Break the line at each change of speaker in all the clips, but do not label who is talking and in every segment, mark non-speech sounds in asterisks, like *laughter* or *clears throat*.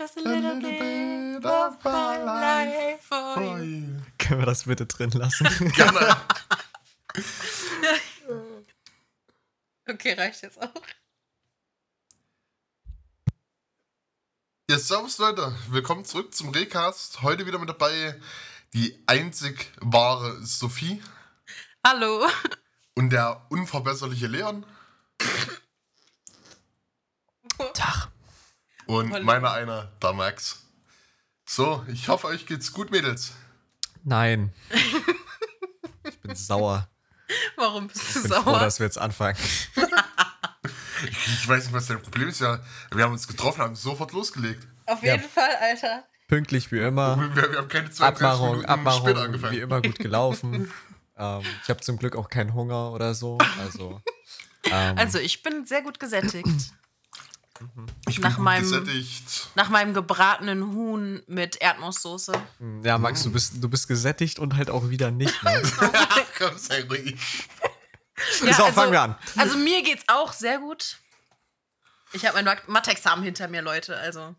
Just a little, bit of my life for you.
Können wir das bitte drin lassen? *laughs*
Gerne. *laughs*
Okay, reicht jetzt auch.
Ja, servus Leute, willkommen zurück zum Recast. Heute wieder mit dabei die einzig wahre Sophie
Hallo.
und der unverbesserliche Leon *laughs*
Tag.
Und
Hallo.
meiner einer, der Max. So, ich hoffe, euch geht's gut, Mädels.
Nein. *laughs* Ich bin sauer.
Warum bist du
Ich bin froh,
sauer?
dass wir jetzt anfangen. *laughs*
Ich weiß nicht, was dein Problem ist. Ja, wir haben uns getroffen, haben sofort losgelegt.
Auf
Ja.
jeden Fall, Alter.
Pünktlich wie immer.
Wir, wir haben keine 32
Abmachung,
Minuten später
Abmachung wie
angefangen.
immer gut gelaufen. *laughs* ähm, ich habe zum Glück auch keinen Hunger oder so. Also, ähm,
Also, ich bin sehr gut gesättigt.
Ich bin
nach meinem-
gesättigt.
Nach meinem gebratenen Huhn mit Erdnusssoße.
ja, Max, du bist, du bist gesättigt und halt auch wieder nicht. Ne? *laughs* *laughs*
Komm, sei ruhig.
Ja,
so,
also-
fangen wir an.
Also, mir geht's auch sehr gut. Ich habe mein Mat- Mathe-Examen hinter mir, Leute. Also,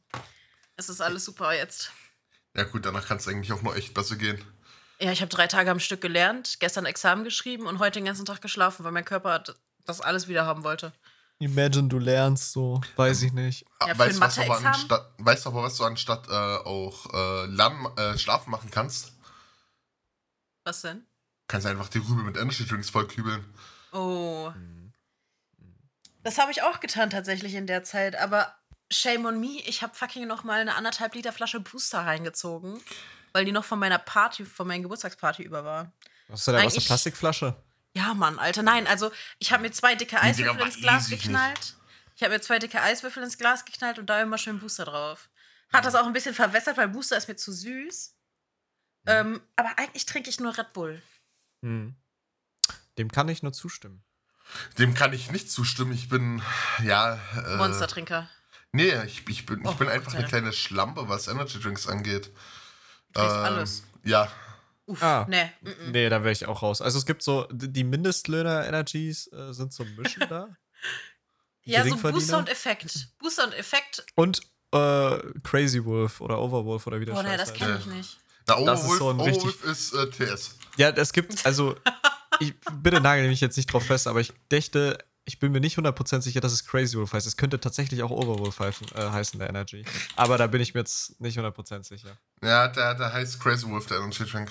es ist alles super jetzt.
Ja gut, danach kann es eigentlich auch nur echt besser gehen.
Ja, ich habe drei Tage am Stück gelernt, gestern Examen geschrieben und heute den ganzen Tag geschlafen, weil mein Körper das alles wieder haben wollte.
Imagine, du lernst so. Weiß ich nicht.
Ja,
weißt, was du aber anstatt, weißt du aber, was du anstatt äh, auch äh, lernen, äh, schlafen machen kannst?
Was denn?
Kannst einfach die Rübe mit Energy Drinks vollkübeln.
Oh. Das habe ich auch getan tatsächlich in der Zeit, aber shame on me, ich habe fucking noch mal eine anderthalb Liter Flasche Booster reingezogen, weil die noch von meiner Party, von meiner Geburtstagsparty über war.
Hast du da was eine Plastikflasche?
Ja, Mann, Alter, nein, also ich habe mir zwei dicke Eiswürfel ins Glas
easy nicht.
geknallt. Ich habe mir zwei dicke Eiswürfel ins Glas geknallt und da immer schön Booster drauf. Hat das auch ein bisschen verwässert, weil Booster ist mir zu süß. Ähm, aber eigentlich trinke ich nur Red Bull.
Hm. Dem kann ich nur zustimmen.
Dem kann ich nicht zustimmen. Ich bin, ja. Äh,
Monstertrinker.
Nee, ich, ich bin, ich
Oh,
bin einfach eine kleine Schlampe, was Energy Drinks angeht.
Trinkst
Ähm,
alles.
Ja.
Uff,
Ah.
nee. mm, mm.
Nee, da wäre ich auch raus. Also es gibt so, die Mindestlöhner-Energies äh, sind zum Mischen da. *laughs*
Ja, so. Booster und Effekt. Booster und Effekt.
Und äh, Crazy Wolf oder Overwolf oder wie der
Oh, nee, das kenne ich nicht.
Na,
Das ist
Overwolf,
so ein
Overwolf ist äh, TS.
Ja, es gibt, also, *laughs* ich bitte nagel mich jetzt nicht drauf fest, aber ich dächte, ich bin mir nicht 100% sicher, dass es Crazy Wolf heißt. Es könnte tatsächlich auch Overwolf heißen, äh, heißen, der Energy. Aber da bin ich mir jetzt nicht 100% sicher.
Ja, der, der heißt Crazy Wolf, der Energy Drink.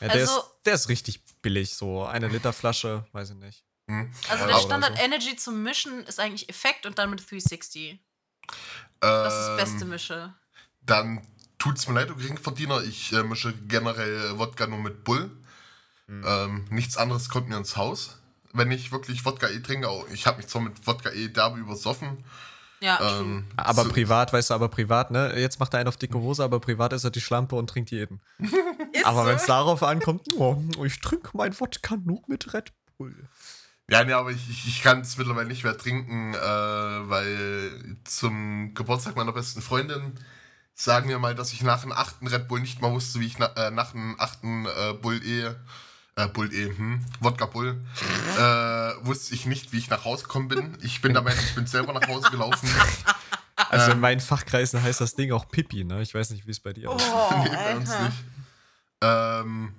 Ja, der,
Also-
ist, der ist richtig billig, so eine Liter Flasche, weiß ich nicht.
Hm.
Also der Standard
so.
Energy zum Mischen ist eigentlich Effekt und dann mit 360. Das ist das beste
Ähm,
Mische.
Dann tut's mir leid, du Geringverdiener. Ich äh, mische generell Wodka nur mit Bull.
Hm.
Ähm, nichts anderes kommt mir ins Haus. Wenn ich wirklich Wodka E trinke, auch, ich habe mich zwar mit Wodka E derbe übersoffen.
Ja.
Ähm,
Aber
so-
privat, weißt du, aber privat, ne? Jetzt macht er einen auf dicke Hose, aber privat ist er die Schlampe und trinkt jeden. *laughs* Aber
so.
wenn es darauf ankommt, oh, ich trinke mein Wodka nur mit Red Bull.
Ja, nee, aber ich, ich, ich kann es mittlerweile nicht mehr trinken, äh, weil zum Geburtstag meiner besten Freundin sagen wir mal, dass ich nach dem achten Red Bull nicht mal wusste, wie ich na, äh, nach dem achten äh, Bull E, äh, Bull E, hm, Wodka Bull, äh, wusste ich nicht, wie ich nach Hause gekommen bin. Ich bin Meinung, ich bin selber nach Hause gelaufen.
Also in
Ähm.
meinen Fachkreisen heißt das Ding auch Pipi, ne? Ich weiß nicht, wie es bei dir aussieht.
Oh, *laughs*
nee, bei uns
Alter.
nicht. Ähm,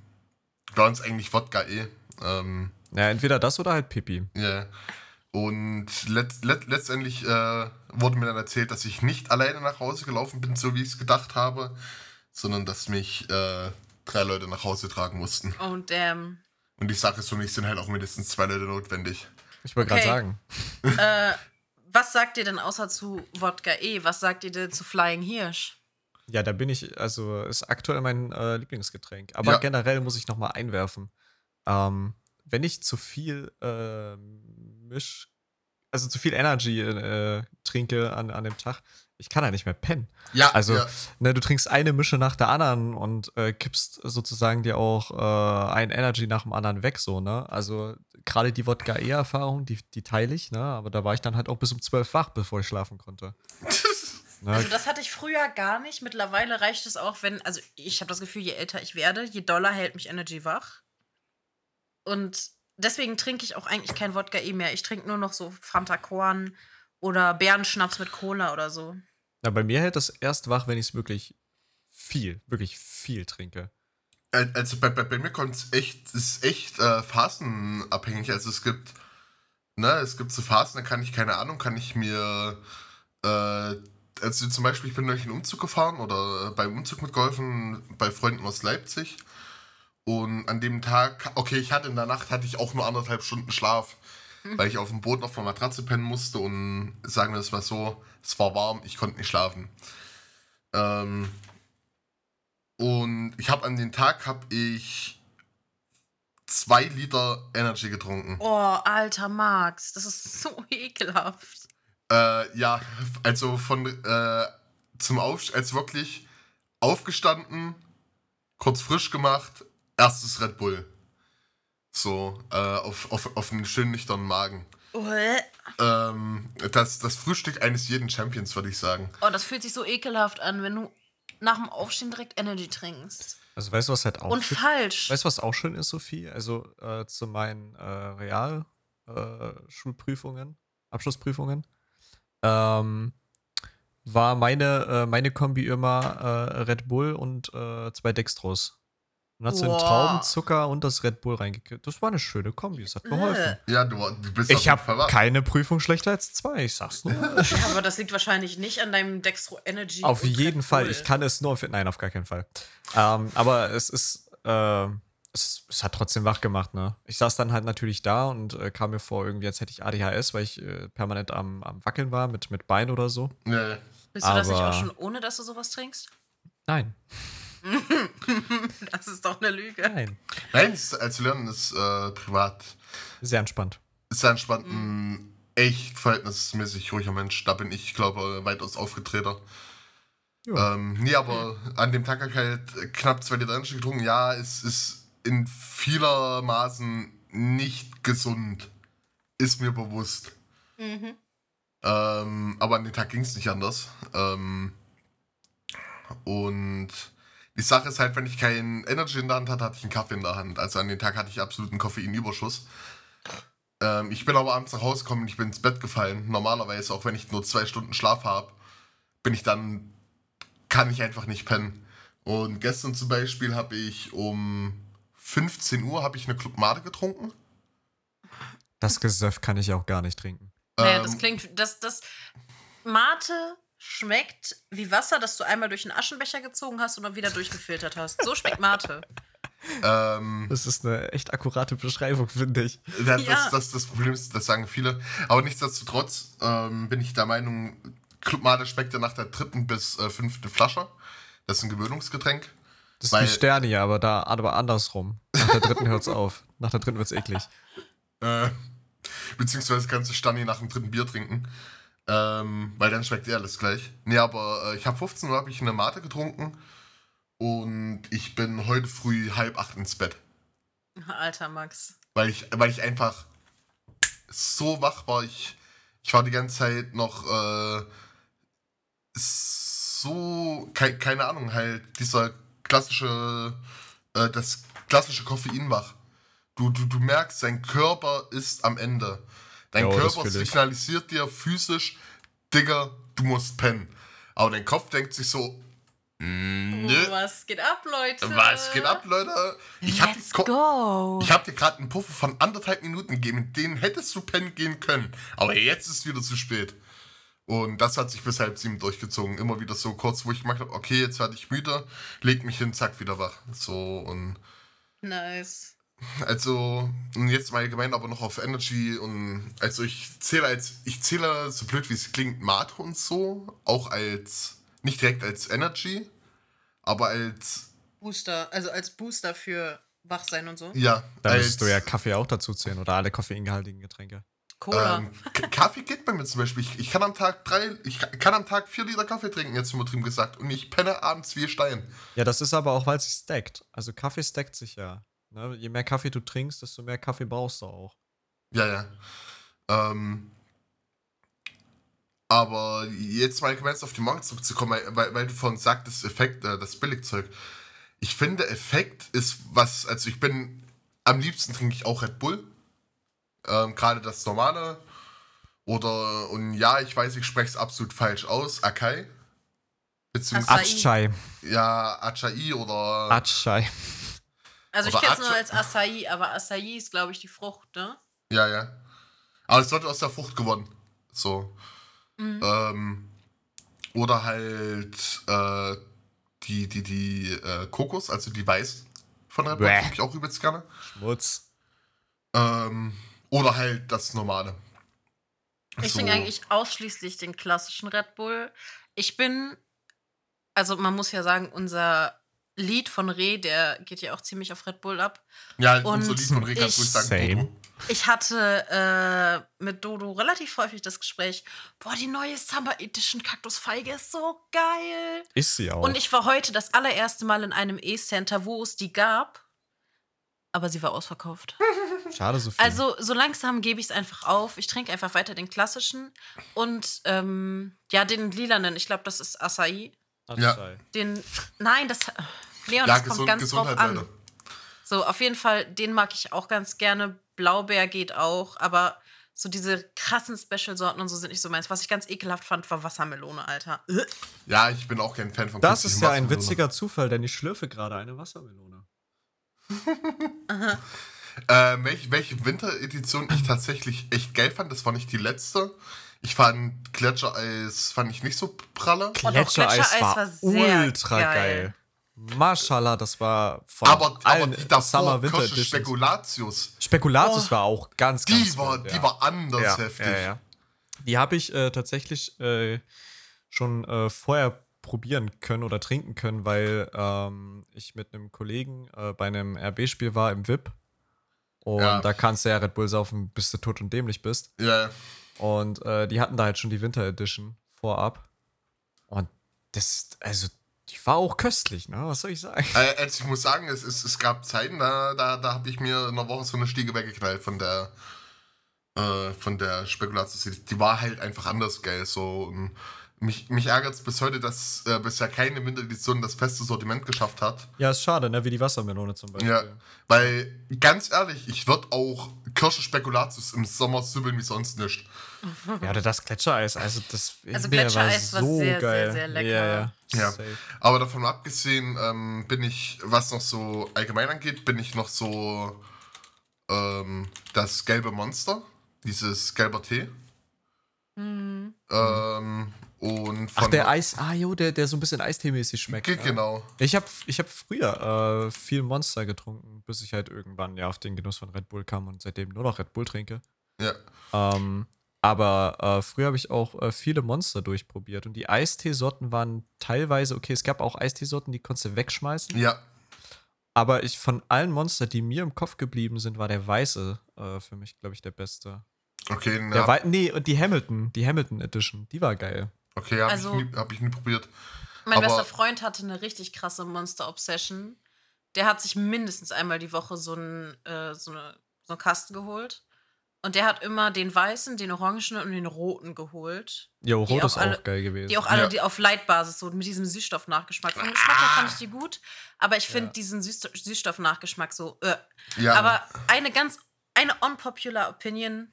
bei uns eigentlich Wodka E. Ähm,
Ja, entweder das oder halt Pipi.
Ja. Und let, let, letztendlich äh, wurde mir dann erzählt, dass ich nicht alleine nach Hause gelaufen bin, so wie ich es gedacht habe, sondern dass mich äh, drei Leute nach Hause tragen mussten.
Oh, damn.
Und die Sache ist für mich, sind halt auch mindestens zwei Leute notwendig.
Ich wollte
Okay.
gerade sagen. *laughs*
äh, was sagt ihr denn außer zu Wodka E? Was sagt ihr denn zu Flying Hirsch?
Ja, da bin ich, also ist aktuell mein äh, Lieblingsgetränk. Aber
Ja.
generell muss ich nochmal einwerfen. Ähm, wenn ich zu viel äh, misch, also zu viel Energy äh, trinke an, an dem Tag, ich kann da nicht mehr pennen.
Ja,
Also,
ja.
ne, du trinkst eine Mische nach der anderen und äh, kippst sozusagen dir auch äh, ein Energy nach dem anderen weg, so, ne? Also, gerade die Wodka-E-Erfahrung, die, die teile ich, ne? Aber da war ich dann halt auch bis um 12 wach, bevor ich schlafen konnte. *laughs* Ne?
Also das hatte ich früher gar nicht. Mittlerweile reicht es auch, wenn, also ich habe das Gefühl, je älter ich werde, je doller hält mich Energy wach. Und deswegen trinke ich auch eigentlich kein Wodka eh mehr. Ich trinke nur noch so Fanta Korn oder Bärenschnaps mit Cola oder so.
Na, bei mir hält das erst wach, wenn ich es wirklich viel, wirklich viel trinke.
Also bei, bei, bei mir kommt es echt, ist echt äh, phasenabhängig. Also es gibt, ne, es gibt so Phasen, da kann ich, keine Ahnung, kann ich mir, äh, also zum Beispiel, ich bin durch einen Umzug gefahren oder beim Umzug mitgeholfen bei Freunden aus Leipzig. Und an dem Tag, okay, ich hatte in der Nacht, hatte ich auch nur anderthalb Stunden Schlaf. *laughs* weil ich auf dem Boden auf einer Matratze pennen musste und sagen wir es mal so, es war warm, ich konnte nicht schlafen. Ähm, und ich habe an den Tag habe ich zwei Liter Energy getrunken.
Oh, alter Max, das ist so *laughs* ekelhaft.
Äh, ja, also von äh, zum Aufstehen, als wirklich aufgestanden, kurz frisch gemacht, erstes Red Bull. So, äh, auf, auf, auf einen schönen nüchternen Magen. Ähm, das, das Frühstück eines jeden Champions, würde ich sagen.
Oh, das fühlt sich so ekelhaft an, wenn du nach dem Aufstehen direkt Energy trinkst.
Also weißt du, was halt auch
Und schön, falsch.
Weißt du, was auch schön ist, Sophie? Also äh, zu meinen äh, Realschulprüfungen, äh, Abschlussprüfungen, ähm, war meine, äh, meine Kombi immer äh, Red Bull und äh, zwei Dextros. Und hat so den Traubenzucker und das Red Bull reingekippt. Das war eine schöne Kombi, das hat geholfen.
Ja, du, du bist
Ich habe keine Prüfung schlechter als zwei, ich sag's nur.
ja, *laughs* aber das liegt wahrscheinlich nicht an deinem Dextro Energy.
Auf jeden Fall, ich kann es nur. Nein, auf gar keinen Fall. Ähm, aber es ist. Äh, es, es, hat trotzdem wach gemacht, ne? Ich saß dann halt natürlich da und äh, kam mir vor, irgendwie, als hätte ich ADHS, weil ich äh, permanent am, am Wackeln war mit, mit Bein oder so.
Nee.
Bist du aber das nicht auch schon ohne, dass du sowas trinkst?
Nein. *laughs*
das ist doch eine Lüge.
Nein.
Nein, als Lernen ist äh, privat.
Sehr entspannt.
Sehr entspannt. Mhm. Ein echt verhältnismäßig ruhiger Mensch. Da bin ich, glaube weitaus aufgetreter. Ähm, nee, aber an dem Tag habe ich halt knapp zwei Liter Energy getrunken. Ja, es ist in vielermaßen nicht gesund. Ist mir bewusst. Mhm. Ähm, aber an dem Tag ging es nicht anders. Ähm, und die Sache ist halt, wenn ich keinen Energy in der Hand hatte, hatte ich einen Kaffee in der Hand. Also an dem Tag hatte ich absoluten Koffeinüberschuss. Ähm, ich bin aber abends nach Hause gekommen und ich bin ins Bett gefallen. Normalerweise, auch wenn ich nur zwei Stunden Schlaf habe, bin ich dann, kann ich einfach nicht pennen. Und gestern zum Beispiel habe ich um 15 Uhr habe ich eine Club Mate getrunken.
Das Gesöff kann ich auch gar nicht trinken.
Naja, ähm, das klingt, das, das Mate schmeckt wie Wasser, das du einmal durch einen Aschenbecher gezogen hast und dann wieder durchgefiltert hast. So schmeckt Mate. *laughs*
Ähm,
das ist eine echt akkurate Beschreibung, finde ich.
Das, ja. das, das, das, Problem ist, das sagen viele. Aber nichtsdestotrotz ähm, bin ich der Meinung, Club Mate schmeckt ja nach der dritten bis äh, fünften Flasche. Das ist ein Gewöhnungsgetränk.
Das ist wie Sterni, aber da aber andersrum. Nach der dritten hört es auf. Nach der dritten wird es eklig.
Äh, beziehungsweise kannst du Sterni nach dem dritten Bier trinken. Ähm, weil dann schmeckt eh alles gleich. Nee, aber äh, ich habe 15 Uhr habe ich eine Mate getrunken und ich bin heute früh halb acht ins Bett.
Alter Max.
Weil ich, weil ich einfach so wach war. Ich, ich war die ganze Zeit noch äh, so, ke keine Ahnung, halt dieser klassische, äh, das klassische Koffein wach. Du, du, du merkst, dein Körper ist am Ende. Dein jo, Körper signalisiert dir physisch, Digga, du musst pennen. Aber dein Kopf denkt sich so,
mm, Nö. Was geht ab, Leute?
Was geht ab, Leute? Ich
Let's hab, go.
Ich hab dir gerade einen Puffer von anderthalb Minuten gegeben, in denen hättest du pennen gehen können. Aber jetzt ist wieder zu spät. Und das hat sich bis halb sieben durchgezogen. Immer wieder so kurz, wo ich gemacht habe, okay, jetzt werde ich müde, leg mich hin, zack, wieder wach. So und.
Nice.
Also, jetzt mal allgemein aber noch auf Energy und also ich zähle als, ich zähle so blöd wie es klingt, Mate und so, auch als, nicht direkt als Energy, aber als
Booster, also als Booster für Wachsein und so.
Ja.
Da müsstest du ja Kaffee auch dazu zählen oder alle koffeingehaltigen Getränke.
Cola.
Ähm, Kaffee geht bei mir zum Beispiel. Ich, ich, kann am Tag drei, ich kann am Tag vier Liter Kaffee trinken, jetzt übertrieben gesagt. Und ich penne abends wie Stein.
Ja, das ist aber auch, weil es sich stackt. Also Kaffee stackt sich ja. Ne? Je mehr Kaffee du trinkst, desto mehr Kaffee brauchst du auch.
Ja, ja. Ähm, aber jetzt mal ganz auf die Morgen zurückzukommen, weil, weil du vorhin sagtest, Effekt, äh, das Billigzeug. Ich finde, Effekt ist was, also ich bin, am liebsten trinke ich auch Red Bull. Ähm, Gerade das normale. Oder, und ja, ich weiß, ich spreche es absolut falsch aus, Akai. Beziehungsweise,
Acai.
ja, Acai oder.
Acai.
Also ich kenne es nur als Acai, aber Acai ist, glaube ich, die Frucht, ne?
Ja, ja. Aber es wird aus der Frucht gewonnen. So.
Mhm.
Ähm, oder halt äh, die, die, die äh, Kokos, also die Weiß von Red Bull, trinke ich auch übelst gerne.
Schmutz.
Ähm, oder halt das normale.
Ich
So.
trinke eigentlich ausschließlich den klassischen Red Bull. Ich bin, also man muss ja sagen, unser Lied von Reh, der geht ja auch ziemlich auf Red Bull ab.
Ja,
Und
unser Lied von Rick kannst du sagen.
Same.
Ich hatte äh, mit Dodo relativ häufig das Gespräch, boah, die neue Summer Edition Kaktusfeige ist so geil.
Ist sie auch.
Und ich war heute das allererste Mal in einem E-Center, wo es die gab, aber sie war ausverkauft. *laughs*
Schade so viel.
Also so langsam gebe ich es einfach auf. Ich trinke einfach weiter den klassischen und ähm, ja, den lilanen. Ich glaube, das ist Acai.
Acai.
Den, nein, das, Leon,
Ja,
das kommt ganz drauf an. So, auf jeden Fall, den mag ich auch ganz gerne. Blaubeer geht auch, aber so diese krassen Special-Sorten und so sind nicht so meins. Was ich ganz ekelhaft fand, war Wassermelone, Alter. *laughs*
Ja, ich bin auch kein Fan von
Das ist ja ein witziger Zufall, denn ich schlürfe gerade eine Wassermelone. *laughs*
Äh, welche, welche Winteredition ich tatsächlich echt geil fand, das war nicht die letzte. Ich fand Gletschereis fand ich nicht so pralle.
doch,
Gletschereis
Gletschereis
war,
war sehr
ultra
geil.
geil. Mashallah, das war von
Aber, aber
allen
die davor,
Summer Winter.
Spekulatius,
Spekulatius
Oh.
war auch ganz, ganz
die war,
gut,
die
ja.
war anders
ja,
heftig.
Ja, ja. Die habe ich äh, tatsächlich äh, schon äh, vorher probieren können oder trinken können, weil ähm, ich mit einem Kollegen äh, bei einem RB-Spiel war im VIP. Und
Ja.
da kannst du ja Red Bull saufen, bis du tot und dämlich bist.
Ja,
Und äh, die hatten da halt schon die Winter Edition vorab. Und das, also, die war auch köstlich, ne? Was soll ich sagen?
Äh, also ich muss sagen, es, es, es gab Zeiten, da, da, da habe ich mir in einer Woche so eine Stiege weggeknallt von der äh, von der Spekulatius. Die war halt einfach anders geil. So. Und mich mich ärgert es bis heute, dass äh, bisher keine Winteredition das feste Sortiment geschafft hat.
Ja, ist schade, ne? Wie die Wassermelone zum Beispiel.
Ja, weil ganz ehrlich, ich würde auch Kirsche Spekulatius im Sommer sübbeln wie sonst nicht.
Ja, oder das Gletschereis, also das
Also Gletschereis war
so
sehr, sehr,
geil.
sehr lecker.
Ja, ja.
Ja. Aber davon abgesehen ähm, bin ich, was noch so allgemein angeht, bin ich noch so ähm, das gelbe Monster, dieses gelber Tee.
Mhm.
Ähm, und von
Ach, der Eis, ah jo, der, der so ein bisschen Eistee-mäßig schmeckt.
Ge-
ja.
Genau.
Ich habe ich hab früher äh, viel Monster getrunken, bis ich halt irgendwann ja auf den Genuss von Red Bull kam und seitdem nur noch Red Bull trinke.
Ja.
Ähm, aber äh, früher habe ich auch äh, viele Monster durchprobiert und die Eisteesorten waren teilweise, okay, es gab auch Eisteesorten, die konntest du wegschmeißen.
Ja.
Aber ich von allen Monster, die mir im Kopf geblieben sind, war der weiße äh, für mich, glaube ich, der beste.
Okay,
Der
ja.
Wei nee, und die Hamilton, die Hamilton Edition, die war geil.
okay, habe
Also-
ich, nie- hab ich nie probiert.
Mein
Aber-
bester Freund hatte eine richtig krasse Monster-Obsession. Der hat sich mindestens einmal die Woche so einen, äh, so, eine, so einen Kasten geholt. Und der hat immer den weißen, den orangen und den roten geholt.
Jo, Rot
auch
ist
alle-
auch geil gewesen.
Die auch alle
Ja.
die auf Leitbasis so mit diesem Süßstoff-Nachgeschmack. Vom Geschmack her fand ich die gut, aber ich finde
Ja.
diesen Süß Süßstoff-Nachgeschmack so. Äh.
Ja.
Aber eine ganz, eine unpopular Opinion,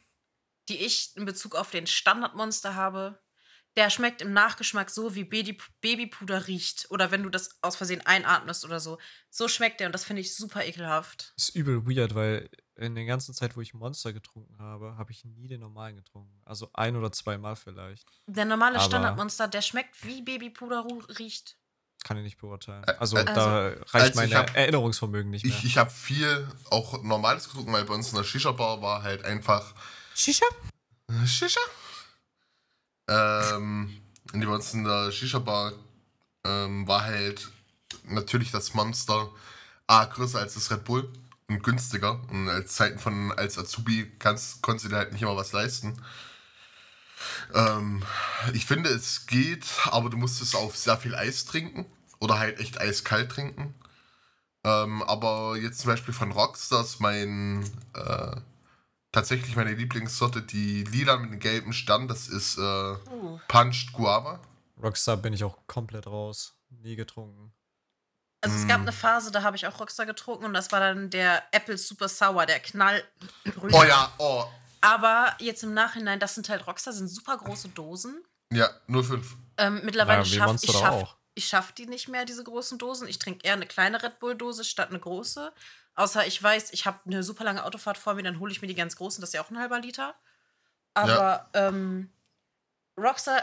die ich in Bezug auf den Standardmonster habe, der schmeckt im Nachgeschmack so, wie Baby Babypuder riecht. Oder wenn du das aus Versehen einatmest oder so. So schmeckt der und das finde ich super ekelhaft.
ist übel weird, weil in der ganzen Zeit, wo ich Monster getrunken habe, habe ich nie den normalen getrunken. Also ein oder zweimal vielleicht.
Der normale
Aber-
Standardmonster, der schmeckt wie Babypuder riecht.
Kann ich nicht beurteilen. Also,
also-
da reicht
also
mein
hab-
Erinnerungsvermögen nicht mehr.
ich ich habe viel auch Normales getrunken, weil bei uns in der Shisha-Bar war halt einfach
Shisha?
Shisha? Ähm, und die uns in der Shisha-Bar ähm, war halt natürlich das Monster A größer als das Red Bull und günstiger. Und als Zeiten von als Azubi kannst, konntest du dir halt nicht immer was leisten. Ähm, ich finde, es geht, aber du musst es auf sehr viel Eis trinken oder halt echt eiskalt trinken. Ähm, aber jetzt zum Beispiel von Rockstars mein äh, tatsächlich meine Lieblingssorte, die lila mit dem gelben Stern, das ist äh,
Uh.
Punched Guava.
Rockstar bin ich auch komplett raus. Nie getrunken.
Also es gab
Mm.
eine Phase, da habe ich auch Rockstar getrunken und das war dann der Apple Super Sour, der Knall.
Oh ja, oh,
Aber jetzt im Nachhinein, das sind halt Rockstar, sind super große Dosen.
ja, 05.
Ähm, mittlerweile
Ja, wie
schaff
Monster
ich schaff, ich schaffe die nicht mehr, diese großen Dosen. Ich trinke eher eine kleine Red Bull-Dose statt eine große. Außer ich weiß, ich habe eine super lange Autofahrt vor mir, dann hole ich mir die ganz großen, das ist ja auch ein halber Liter. Aber ähm, Rockstar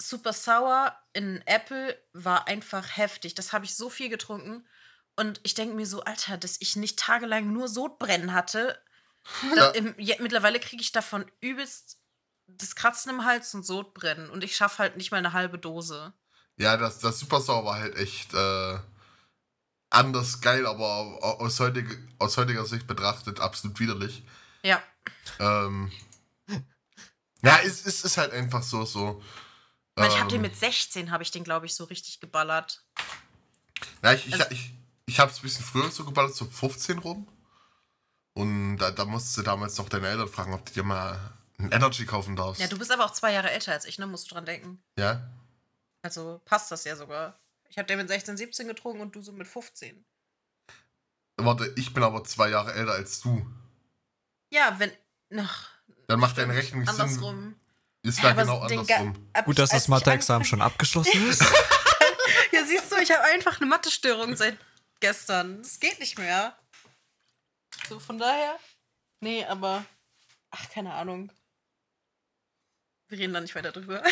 Super Sour in Apple war einfach heftig. Das habe ich so viel getrunken. Und ich denke mir so, Alter, dass ich nicht tagelang nur Sodbrennen hatte. *laughs*
Ja.
Im, ja, mittlerweile kriege ich davon übelst das Kratzen im Hals und Sodbrennen. Und ich schaffe halt nicht mal eine halbe Dose.
Ja, das, das Super Sauer war halt echt äh, anders geil, aber au- aus, heutige, aus heutiger Sicht betrachtet absolut widerlich.
Ja.
Ähm, ja, es, es ist halt einfach so, so.
Ich, meine, ich habe den
ähm,
mit 16, habe ich den, glaube ich, so richtig geballert.
Ja, ich,
also-
ich, ich habe es ein bisschen früher so geballert, so 15 rum. Und da, da musst du damals noch deine Eltern fragen, ob du dir mal ein Energy kaufen darfst.
Ja, du bist aber auch zwei Jahre älter als ich, ne? Musst du dran denken.
Ja?
Also passt das ja sogar. Ich habe den mit 16, 17 getrunken und du so mit 15.
Warte, ich bin aber zwei Jahre älter als du.
Ja, wenn. Ach,
Dann macht deine Rechnung Sinn.
andersrum.
Ist
Ja,
genau andersrum.
ab-
Gut, dass das Mathe-Examen schon abgeschlossen *laughs* ist.
Ja, siehst du, ich habe einfach eine Mathe-Störung seit gestern. Es geht nicht mehr. So, von daher. Nee, aber. Ach, keine Ahnung. Wir reden da nicht weiter drüber.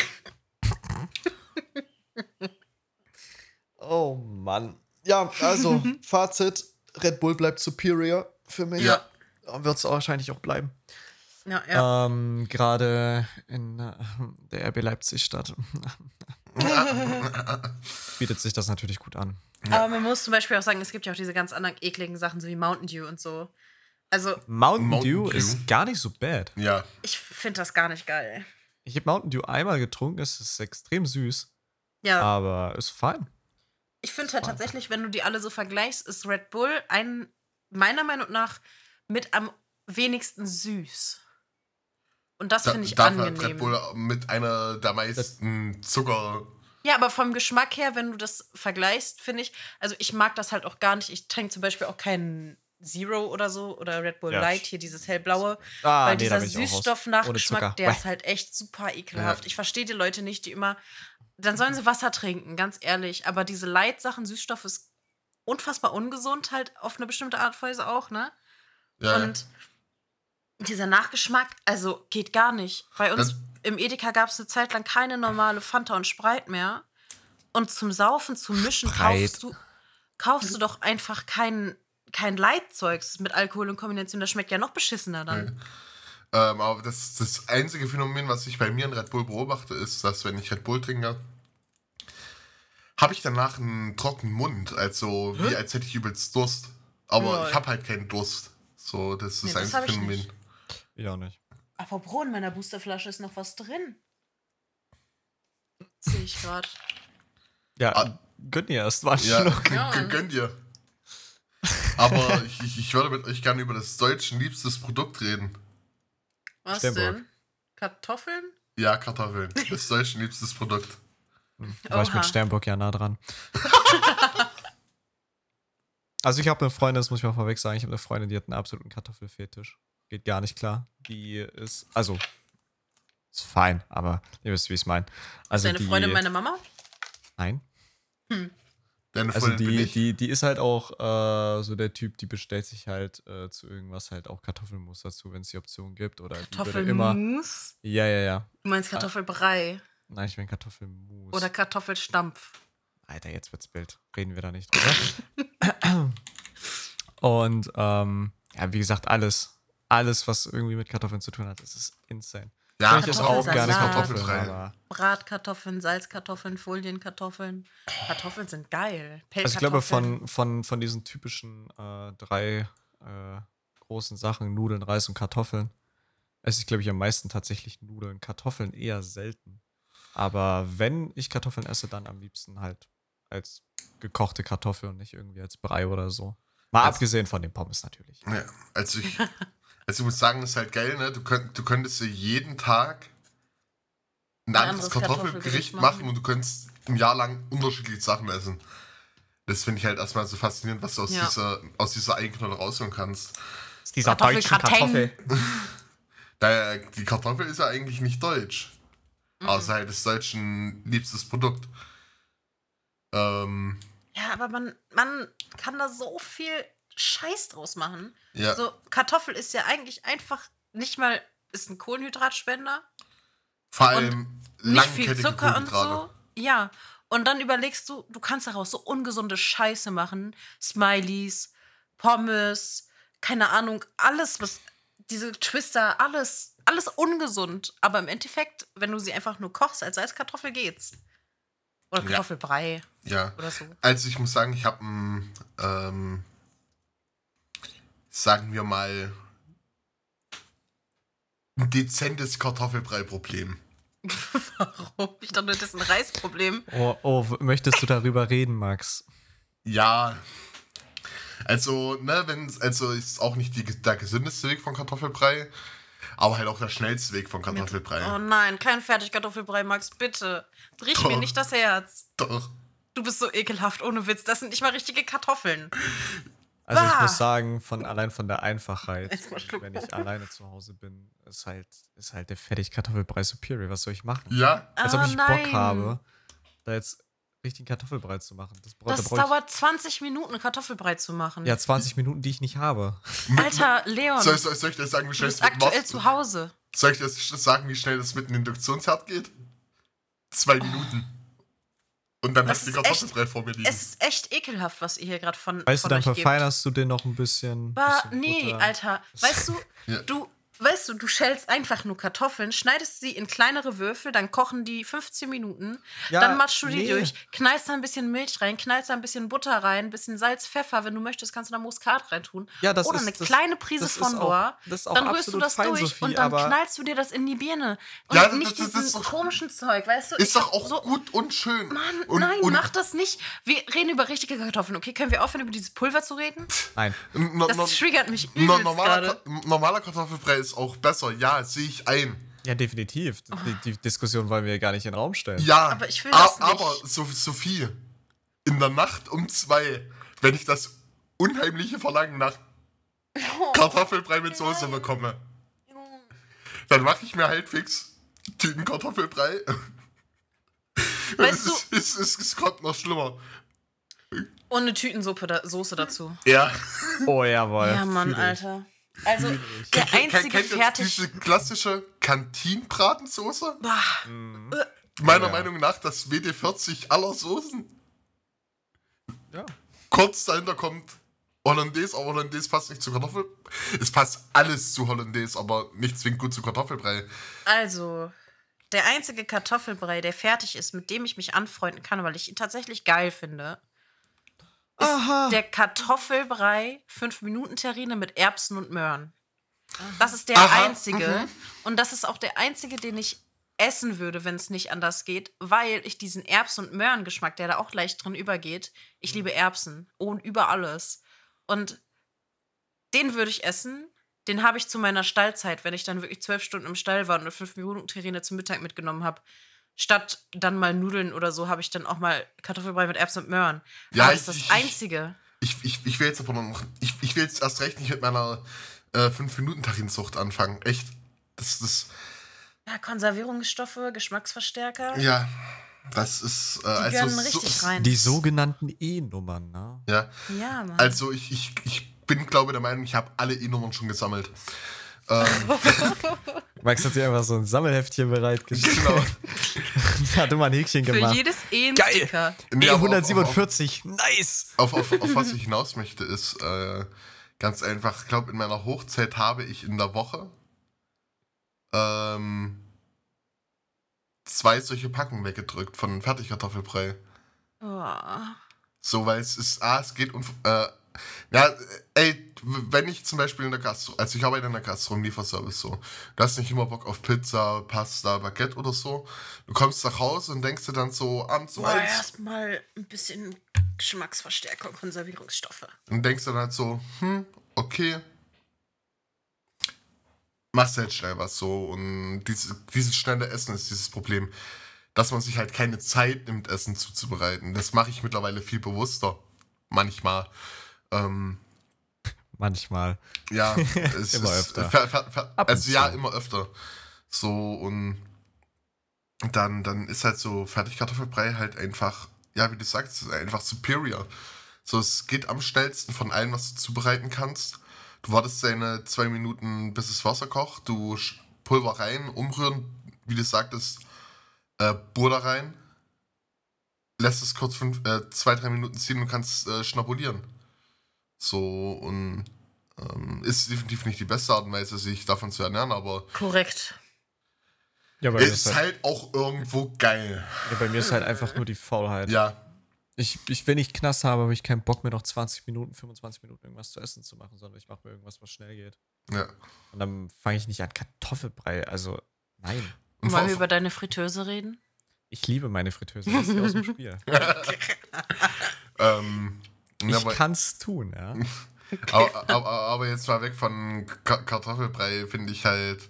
*laughs*
oh Mann. Ja, also *laughs* Fazit: Red Bull bleibt superior für mich.
Ja.
Wird es wahrscheinlich auch bleiben.
Ja, ja.
Ähm, Gerade in äh, der RB Leipzig-Stadt *laughs* bietet sich das natürlich gut an.
Aber man muss zum Beispiel auch sagen, es gibt ja auch diese ganz anderen ekligen Sachen, so wie Mountain Dew und so. Also,
Mountain,
Mountain
Dew
Dew.
ist gar nicht so bad.
Ja.
ich finde das gar nicht geil.
Ich habe Mountain Dew einmal getrunken, es ist extrem süß,
Ja,
aber ist fein.
Ich finde halt tatsächlich, wenn du die alle so vergleichst, ist Red Bull ein, meiner Meinung nach, mit am wenigsten süß. Und das
Da,
finde ich
dafür hat
angenehm.
Red Bull mit einer der meisten Zucker.
Ja, aber vom Geschmack her, wenn du das vergleichst, finde ich, also ich mag das halt auch gar nicht. Ich trinke zum Beispiel auch keinen Zero oder so oder Red Bull
Ja.
Light, hier dieses hellblaue,
Ah,
weil
nee,
dieser Süßstoffnachgeschmack, der ist *laughs* halt echt super ekelhaft.
Ja.
Ich verstehe die Leute nicht, die immer, dann sollen sie Wasser trinken, ganz ehrlich. Aber diese Light-Sachen, Süßstoff ist unfassbar ungesund halt auf eine bestimmte Art und Weise auch, ne?
Ja.
Und dieser Nachgeschmack, also geht gar nicht. Bei uns
Das-
im Edeka gab es eine Zeit lang keine normale Fanta und Sprite mehr. Und zum Saufen, zum Mischen
Sprite.
kaufst du, kaufst du doch einfach kein, kein Leitzeugs mit Alkohol in Kombination. Das schmeckt ja noch beschissener dann.
Ähm, aber das, das einzige Phänomen, was ich bei mir in Red Bull beobachte, ist, dass wenn ich Red Bull trinke, habe ich danach einen trockenen Mund. Also wie als hätte ich übelst Durst. Aber
Lol.
ich habe halt keinen Durst. So, das ist
Nee,
das einzige
ich
Phänomen.
nicht.
Ich auch nicht.
Apropos, in meiner Boosterflasche ist noch was drin. Sehe ich gerade.
Ja,
Ah.
gönn dir erst mal
Ja,
Schluck. *laughs*
Ja.
gön- gönn dir. *laughs* Aber ich, ich, ich würde mit euch gerne über das deutschen liebstes Produkt reden.
Was
Sternburg.
denn? Kartoffeln?
Ja, Kartoffeln. Das deutschen liebstes Produkt.
Da war ich
Oha.
mit Sternburg ja nah dran. *laughs* also ich habe eine Freundin, das muss ich mal vorweg sagen, ich habe eine Freundin, die hat einen absoluten Kartoffelfetisch. Geht gar nicht klar. Die ist, also, ist fein, aber ihr wisst, wie ich es meine. Also
Deine
die,
Freundin, meine Mama?
Nein.
Deine
Also
bin
die,
ich.
die, die ist halt auch äh, so der Typ, die bestellt sich halt äh, zu irgendwas halt auch Kartoffelmus dazu, wenn es die Option gibt. Oder.
Kartoffelmus?
Ja, ja, ja.
Du meinst Kartoffelbrei
Nein, ich meine Kartoffelmus.
oder Kartoffelstampf.
Alter, jetzt wird's Bild. Reden wir da nicht drüber. *coughs* Und ähm, ja, wie gesagt, alles. Alles, was irgendwie mit Kartoffeln zu tun hat, das ist insane.
Ja,
ich esse auch gerne aber
Bratkartoffeln, Salzkartoffeln, Folienkartoffeln. Kartoffeln sind geil.
also ich glaube, von, von, von diesen typischen äh, drei äh, großen Sachen, Nudeln, Reis und Kartoffeln, esse ich, glaube ich, am meisten tatsächlich Nudeln. Kartoffeln eher selten. Aber wenn ich Kartoffeln esse, dann am liebsten halt als gekochte Kartoffel und nicht irgendwie als Brei oder so. Mal
Also-
abgesehen von den Pommes natürlich.
Ja, also ich, *laughs* also ich muss sagen, das ist halt geil, ne? Du, könnt, du könntest jeden Tag ein
Ein
anderes
anderes
Kartoffelgericht machen.
machen.
und du könntest ein Jahr lang unterschiedliche Sachen essen. Das finde ich halt erstmal so faszinierend, was du aus
Ja.
dieser, aus dieser Eigenknolle rausholen kannst.
Ist dieser
Kartoffelgratin. *laughs*
Da, die Kartoffel ist ja eigentlich nicht deutsch.
Mhm.
Außer halt des Deutschen liebstes Produkt. Ähm,
Ja, aber man, man kann da so viel Scheiß draus machen.
ja.
So, Kartoffel ist ja eigentlich einfach nicht mal, ist ein Kohlenhydratspender.
Vor allem
Nicht viel Zucker und so. Ja. Und dann überlegst du, du kannst daraus so ungesunde Scheiße machen. Smileys, Pommes, keine Ahnung, alles, was, diese Twister, alles, alles ungesund. Aber im Endeffekt, wenn du sie einfach nur kochst als Salzkartoffel, geht's. Oder
Ja.
Kartoffelbrei
Ja.
oder so.
Also ich muss sagen, ich habe ein, ähm, sagen wir mal, ein dezentes Kartoffelbrei-Problem. *laughs*
Warum? Ich dachte, das ist ein Reisproblem.
Oh, oh, möchtest du darüber reden, Max?
Ja. Also, ne, wenn also ist auch nicht die, der gesündeste Weg von Kartoffelbrei, aber halt auch der schnellste Weg von Kartoffelbrei.
Oh nein, kein Fertigkartoffelbrei, Max, bitte. Brich mir
Doch.
nicht das Herz.
Doch.
Du bist so ekelhaft, ohne Witz. Das sind nicht mal richtige Kartoffeln.
Also ich muss sagen, von allein von der Einfachheit,
schlucken.
wenn ich alleine zu Hause bin, ist halt, ist halt der Fertigkartoffelbrei superior. Was soll ich machen?
Ja,
Als ob
Ah,
ich
nein.
Bock habe, da jetzt richtigen Kartoffelbrei zu machen. Das, braucht-
Das
da
dauert 20 Minuten, Kartoffelbrei zu machen.
ja 20 Minuten, die ich nicht habe. *laughs*
Alter, Leon,
soll, soll, soll ich dir sagen, wie
du
schnell
bist
es mit
aktuell zu Hause.
Soll ich dir sagen, wie schnell das mit einem Induktionsherd geht? Zwei Minuten. Und dann
Das
hast du die Kartoffelbrei vor mir liegen.
Es ist echt ekelhaft, was ihr hier gerade von,
Weißt du,
von
dann
euch gebt.
verfeinerst du den noch ein bisschen.
Bah,
bisschen
nee,
Butter.
Alter. Weißt du, *laughs*
Ja.
du, weißt du, du schälst einfach nur Kartoffeln, schneidest sie in kleinere Würfel, dann kochen die 15 Minuten,
Ja,
dann matschst du die
nee.
durch, knallst da ein bisschen Milch rein, knallst da ein bisschen Butter rein, ein bisschen Salz, Pfeffer, wenn du möchtest, kannst du da Muskat reintun.
Ja, das
Oder
ist-
eine
das-
kleine Prise Fondor. dann rührst du das
fein,
durch
Sophie,
und dann knallst du dir das in die Birne. Und
Ja,
nicht
das- das
diesen
doch-
komischen Zeug, weißt du?
ist doch auch
so,
gut und schön.
Mann,
und,
nein,
und
mach das nicht. Wir reden über richtige Kartoffeln, okay? Können wir aufhören, über dieses Pulver zu reden?
Nein.
Das triggert mich übelst
normaler, normaler Kartoffelbrei ist auch besser. Ja, sehe ich ein.
Ja, definitiv. Die, die Diskussion wollen wir gar nicht in den Raum stellen.
Ja,
Aber ich will das nicht.
aber so, Sophie, in der Nacht um zwei, wenn ich das unheimliche Verlangen nach *laughs* Kartoffelbrei mit Soße bekomme, dann mache ich mir halt fix Tüten Kartoffelbrei. *laughs*
Weißt
es, ist, es, ist, es kommt noch schlimmer.
Und eine Tütensuppe da, Soße dazu.
Ja.
Oh, jawohl.
Ja, Mann. Alter. Also, der
Kennt- kennt-
einzige
kennt
fertig.
diese klassische Kantinbratensoße?
Mhm.
Meiner
Ja.
Meinung nach das WD40 aller Soßen.
Ja.
Kurz dahinter kommt Hollandaise, aber Hollandaise passt nicht zu Kartoffel. Es passt alles zu Hollandaise, aber nicht zwingend gut zu Kartoffelbrei.
also, der einzige Kartoffelbrei, der fertig ist, mit dem ich mich anfreunden kann, weil ich ihn tatsächlich geil finde, ist
Aha.
der Kartoffelbrei 5-Minuten-Terrine mit Erbsen und Möhren. Das ist der
Aha,
einzige. Und das ist auch der einzige, den ich essen würde, wenn es nicht anders geht, weil ich diesen Erbsen- und Möhrengeschmack, der da auch leicht drin übergeht, ich liebe Erbsen und über alles. Und den würde ich essen. Den habe ich zu meiner Stallzeit, wenn ich dann wirklich zwölf Stunden im Stall war und eine fünf Minuten Terrine zum Mittag mitgenommen habe. Statt dann mal Nudeln oder so, habe ich dann auch mal Kartoffelbrei mit Erbsen und Möhren.
Ja,
Aber das ist
ich-
das Einzige.
Ich, ich, ich will jetzt aber noch. Ich, ich will jetzt erst recht nicht mit meiner äh, 5-Minuten-Tarinsucht anfangen. Echt. Das ist.
Ja, Konservierungsstoffe, Geschmacksverstärker.
Ja. Das ist. Äh,
Die
also
gehören
so,
richtig rein.
Die sogenannten E-Nummern, ne?
Ja.
Ja, Mann.
Also ich, ich, ich bin, glaube der Meinung, ich habe alle E-Nummern schon gesammelt. Ähm, *laughs*
Max hat sich einfach so ein Sammelheftchen bereitgestellt.
genau. *laughs*
Hat immer ein Häkchen
Für
gemacht.
jedes E ein Sticker.
Nee, aber auf- auf-
E147, nice!
Auf, auf, auf was ich hinaus möchte, ist äh, ganz einfach, ich glaube, in meiner Hochzeit habe ich in der Woche ähm, zwei solche Packen weggedrückt von Fertigkartoffelbrei.
Oh.
So, weil es ist, ah, es geht um, äh, ja, ey, wenn ich zum Beispiel in der Gastro, also ich arbeite in der Gastro im Lieferservice so, du hast nicht immer Bock auf Pizza, Pasta, Baguette oder so, du kommst nach Hause und denkst dir dann so abends um eins
erstmal ein bisschen Geschmacksverstärker, Konservierungsstoffe.
und denkst dann halt so, hm, okay, machst halt schnell was so und diese, dieses schnelle Essen ist dieses Problem, dass man sich halt keine Zeit nimmt, Essen zuzubereiten. Das mache ich mittlerweile viel bewusster, manchmal. Ähm,
Manchmal.
Ja, *laughs* es
Immer
ist
öfter.
Ver, ver, ver, also ja, immer öfter. So und dann, dann ist halt so Fertigkartoffelbrei halt einfach, ja, wie du sagst, einfach superior. So, es geht am schnellsten von allem, was du zubereiten kannst. Du wartest deine zwei Minuten, bis das Wasser kocht, du Pulver rein, umrühren, wie du sagtest, äh, Butter rein, lässt es kurz fünf, äh, zwei, drei Minuten ziehen und kannst äh, schnabulieren. So, und ähm, ist definitiv nicht die beste Art und Weise, sich davon zu ernähren, aber
Korrekt.
Ja, bei mir,
ist
ist halt,
halt auch irgendwo geil.
ja, bei mir ist halt einfach nur die Faulheit.
Ja,
Ich, ich, wenn ich Knast habe, habe ich keinen Bock mehr noch 20 Minuten, 25 Minuten irgendwas zu essen zu machen, sondern ich mache mir irgendwas, was schnell geht.
ja.
Und dann fange ich nicht an Kartoffelbrei. Also, nein.
Und
Wollen wir über deine Fritteuse reden?
Ich liebe meine Fritteuse. Das ist aus dem Spiel. *laughs*
ähm,
Ich
aber,
kann's tun, ja. *laughs*
aber, *laughs* aber, aber jetzt mal weg von Ka Kartoffelbrei, finde ich halt.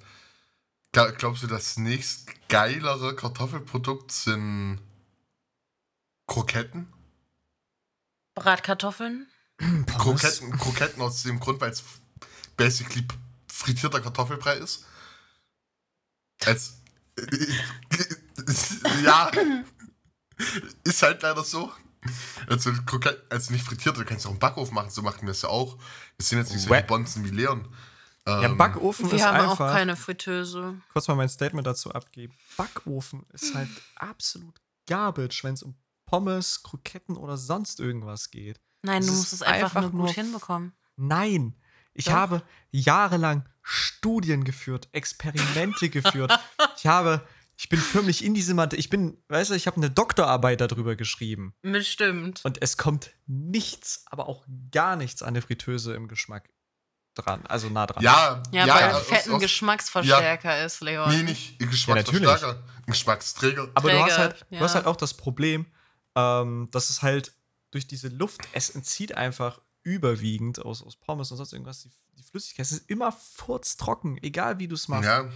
Gla- Glaubst du, das nächst geilere Kartoffelprodukt sind Kroketten?
Bratkartoffeln? *clears throat*
Kroketten, Kroketten aus dem Grund, weil es basically frittierter Kartoffelbrei ist. Als. ja. *laughs* Ist halt leider so. Also, Kroketten, also nicht frittiert, du kannst auch im Backofen machen, so machen wir es ja auch. Wir sind jetzt nicht so Bonzen wie Leon.
Ja,
Ähm,
Backofen
Wir
ist
haben
einfach.
auch keine Fritteuse.
kurz mal mein Statement dazu abgeben. Backofen ist halt absolut garbage, wenn es um Pommes, Kroketten oder sonst irgendwas geht.
Nein,
Es
du musst es einfach,
einfach
nur gut
nur-
hinbekommen.
Nein, ich
Doch.
habe jahrelang Studien geführt, Experimente geführt. *laughs* ich habe, ich bin förmlich in diese Mathe, ich bin, weißt du, ich habe eine Doktorarbeit darüber geschrieben.
Bestimmt.
Und es kommt nichts, aber auch gar nichts an der Fritteuse im Geschmack dran, also nah dran.
ja,
Ja,
ja,
weil
aus-
Fett ein
aus-
Geschmacksverstärker ist, Leon.
Nee, nicht Geschmacksverstärker, ein Geschmacksträger.
Aber du hast,
Träger,
halt,
ja.
du hast halt auch das Problem, ähm, dass es halt durch diese Luft, es entzieht einfach überwiegend aus, aus Pommes und sonst irgendwas die, die Flüssigkeit. Es ist immer furztrocken, egal wie du es machst.
Ja,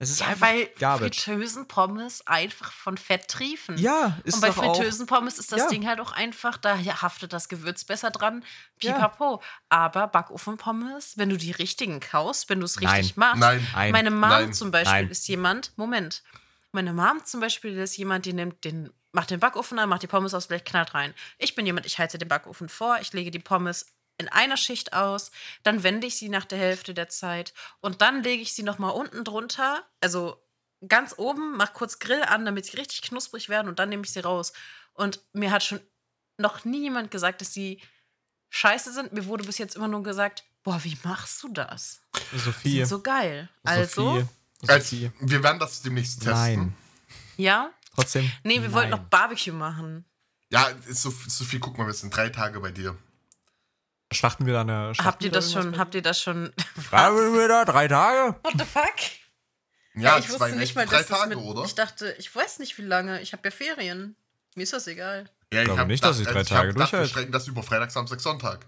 Es ist
Ja,
einfach
weil
Garbage.
Fritteusenpommes einfach von Fett triefen.
Ja, ist
Und bei
doch auch.
Fritteusenpommes ist das
ja.
Ding halt auch einfach, da haftet das Gewürz besser dran.
Ja.
Pipapo. Aber Backofenpommes, wenn du die richtigen kaust, wenn du es
Nein.
richtig machst.
nein.
Nein.
Meine Mom
Nein.
zum Beispiel
Nein.
ist jemand, Moment. Meine Mom zum Beispiel ist jemand, die nimmt den, macht den Backofen an, macht die Pommes aufs Blech, knallt rein. Ich bin jemand, ich heize den Backofen vor, ich lege die Pommes in einer Schicht aus, dann wende ich sie nach der Hälfte der Zeit und dann lege ich sie nochmal unten drunter, also ganz oben, mach kurz Grill an, damit sie richtig knusprig werden und dann nehme ich sie raus. Und mir hat schon noch nie jemand gesagt, dass sie scheiße sind. Mir wurde bis jetzt immer nur gesagt, boah, wie machst du das?
Sophie.
sind so geil. Also,
Sophie.
Als,
Sophie.
wir werden das demnächst testen.
Nein.
ja?
Trotzdem.
Nee, wir wollten
nein.
noch Barbecue machen.
Ja, ist so, Sophie, guck mal, wir sind drei Tage bei dir.
Schlachten wir da eine. schlachten
Habt ihr das schon, habt ihr das *laughs* schon.
Schlachten wir da drei Tage?
What the fuck?
Ja,
ich
zwei
wusste nicht mal,
drei
dass das
Tage,
mit,
oder?
Ich dachte, ich weiß nicht wie lange. Ich habe ja Ferien. Mir ist das egal.
Ja,
glaube
hab
nicht, dass ich drei
hab
Tage
gedacht, wir
durchhalte.
strecken das über Freitag, Samstag, Sonntag.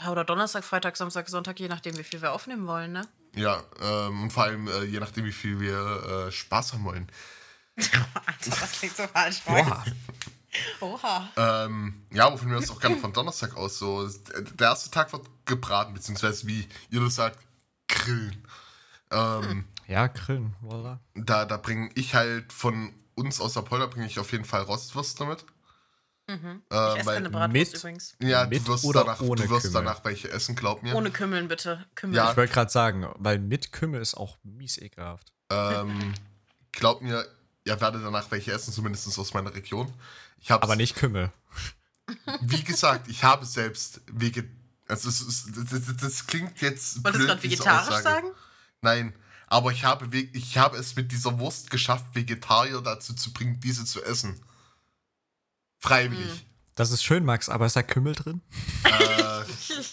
Ja, oder Donnerstag, Freitag, Samstag, Sonntag, je nachdem, wie viel wir aufnehmen wollen, ne?
Ja, ähm, und vor allem äh, je nachdem, wie viel wir äh, Spaß haben wollen. *laughs*
Alter, das klingt so falsch.
Boah.
Oha.
Ähm, ja, aber von mir aus auch gerne von Donnerstag aus. So, der erste Tag wird gebraten, beziehungsweise wie ihr das sagt, grillen. Ähm,
Ja, Grillen, voila.
da, da bringe ich halt von uns aus der Polder bringe ich auf jeden Fall Rostwürste mit.
Mhm.
Äh,
Ich esse
weil-
keine Bratwurst
mit-
übrigens.
Ja,
Mit
du wirst,
oder
danach,
ohne
du wirst
Kümmel?
danach welche essen, glaub mir.
Ohne Kümmeln, bitte. Kümmeln.
Ja.
Ich wollte gerade sagen, weil mit Kümmel ist auch mies ekelhaft.
Ähm, glaub mir, ihr werdet danach welche essen, zumindest aus meiner Region. Ich hab's,
Aber nicht Kümmel.
Wie gesagt, ich habe selbst Veget also es ist, das, das, klingt jetzt
Wolltest du gerade
diese
vegetarisch sagen?
Nein, aber ich habe, ich habe es mit dieser Wurst geschafft, Vegetarier dazu zu bringen, diese zu essen. Freiwillig.
Hm.
Das ist schön, Max, aber ist da Kümmel drin?
Äh,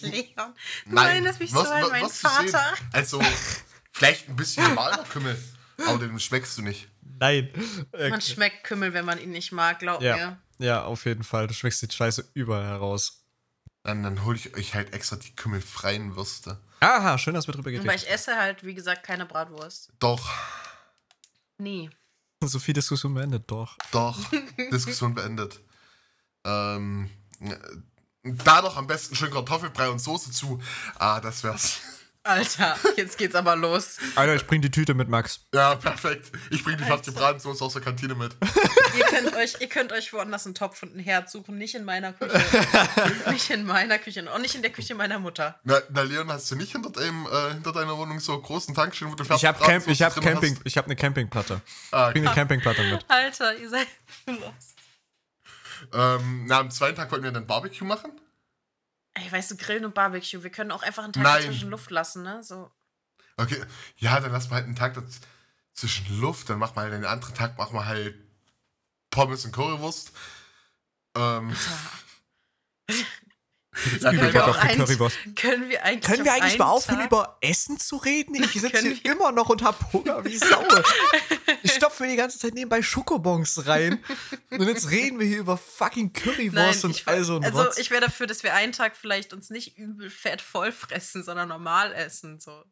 *laughs*
Leon. Du
nein,
erinnerst mich so
was-
an
was-
meinen. Vater.
Also, vielleicht ein bisschen normaler Kümmel, aber den schmeckst du nicht.
Nein.
Man schmeckt Kümmel, wenn man ihn nicht mag, glaub
Ja.
mir.
Ja, auf jeden Fall. Du schmeckst die Scheiße überall heraus.
Dann, dann hole ich euch halt extra die kümmelfreien Würste.
Aha, schön, dass wir drüber
Aber
geredet
ich esse halt, wie gesagt, keine Bratwurst.
Doch,
Nie.
haben. *laughs* So viel Diskussion beendet, doch.
doch, *laughs* Diskussion beendet. Ähm, da doch am besten schön Kartoffelbrei und Soße zu. Ah, das wär's.
Alter, jetzt geht's aber los.
Alter, ich bring die Tüte mit, Max.
Ja, perfekt. Ich bringe die fast Bratensauce aus der Kantine mit.
Ihr könnt euch, ihr könnt euch woanders einen Topf und ein Herd suchen, nicht in meiner Küche. *laughs* nicht in meiner Küche und nicht in der Küche meiner Mutter.
Na, na Leon, hast du nicht hinter, deinem, äh, hinter deiner Wohnung so einen großen Tankstellen, wo du
Ich hab, Camp, ich hab
drin
Camping,
hast?
ich hab eine Campingplatte.
Ah,
Ich bring eine Campingplatte mit.
Alter, ihr seid *laughs* lost.
ähm, na, am zweiten Tag wollten wir dann Barbecue machen.
Ey, weißt du, Grillen und Barbecue, wir können auch einfach einen Tag
Nein.
dazwischen Luft lassen, ne? So.
Okay, ja, dann lassen wir halt einen Tag zwischen Luft, dann machen wir halt den anderen Tag, machen wir halt Pommes und Currywurst. Ähm, *laughs*
können wir auch
Currywurst.
Können wir eigentlich,
Können wir eigentlich mal aufhören,
Tag-
über Essen zu reden? Ich *laughs* sitze hier immer noch und hab Hunger wie Sau. *laughs* Ich stopfe mir die ganze Zeit nebenbei Schokobons rein. Und jetzt reden wir hier über fucking Currywurst
Nein,
und
ich,
all so ein
also
Rotz.
ich wäre dafür, dass wir einen Tag vielleicht uns nicht übel fett voll fressen, sondern normal essen. So.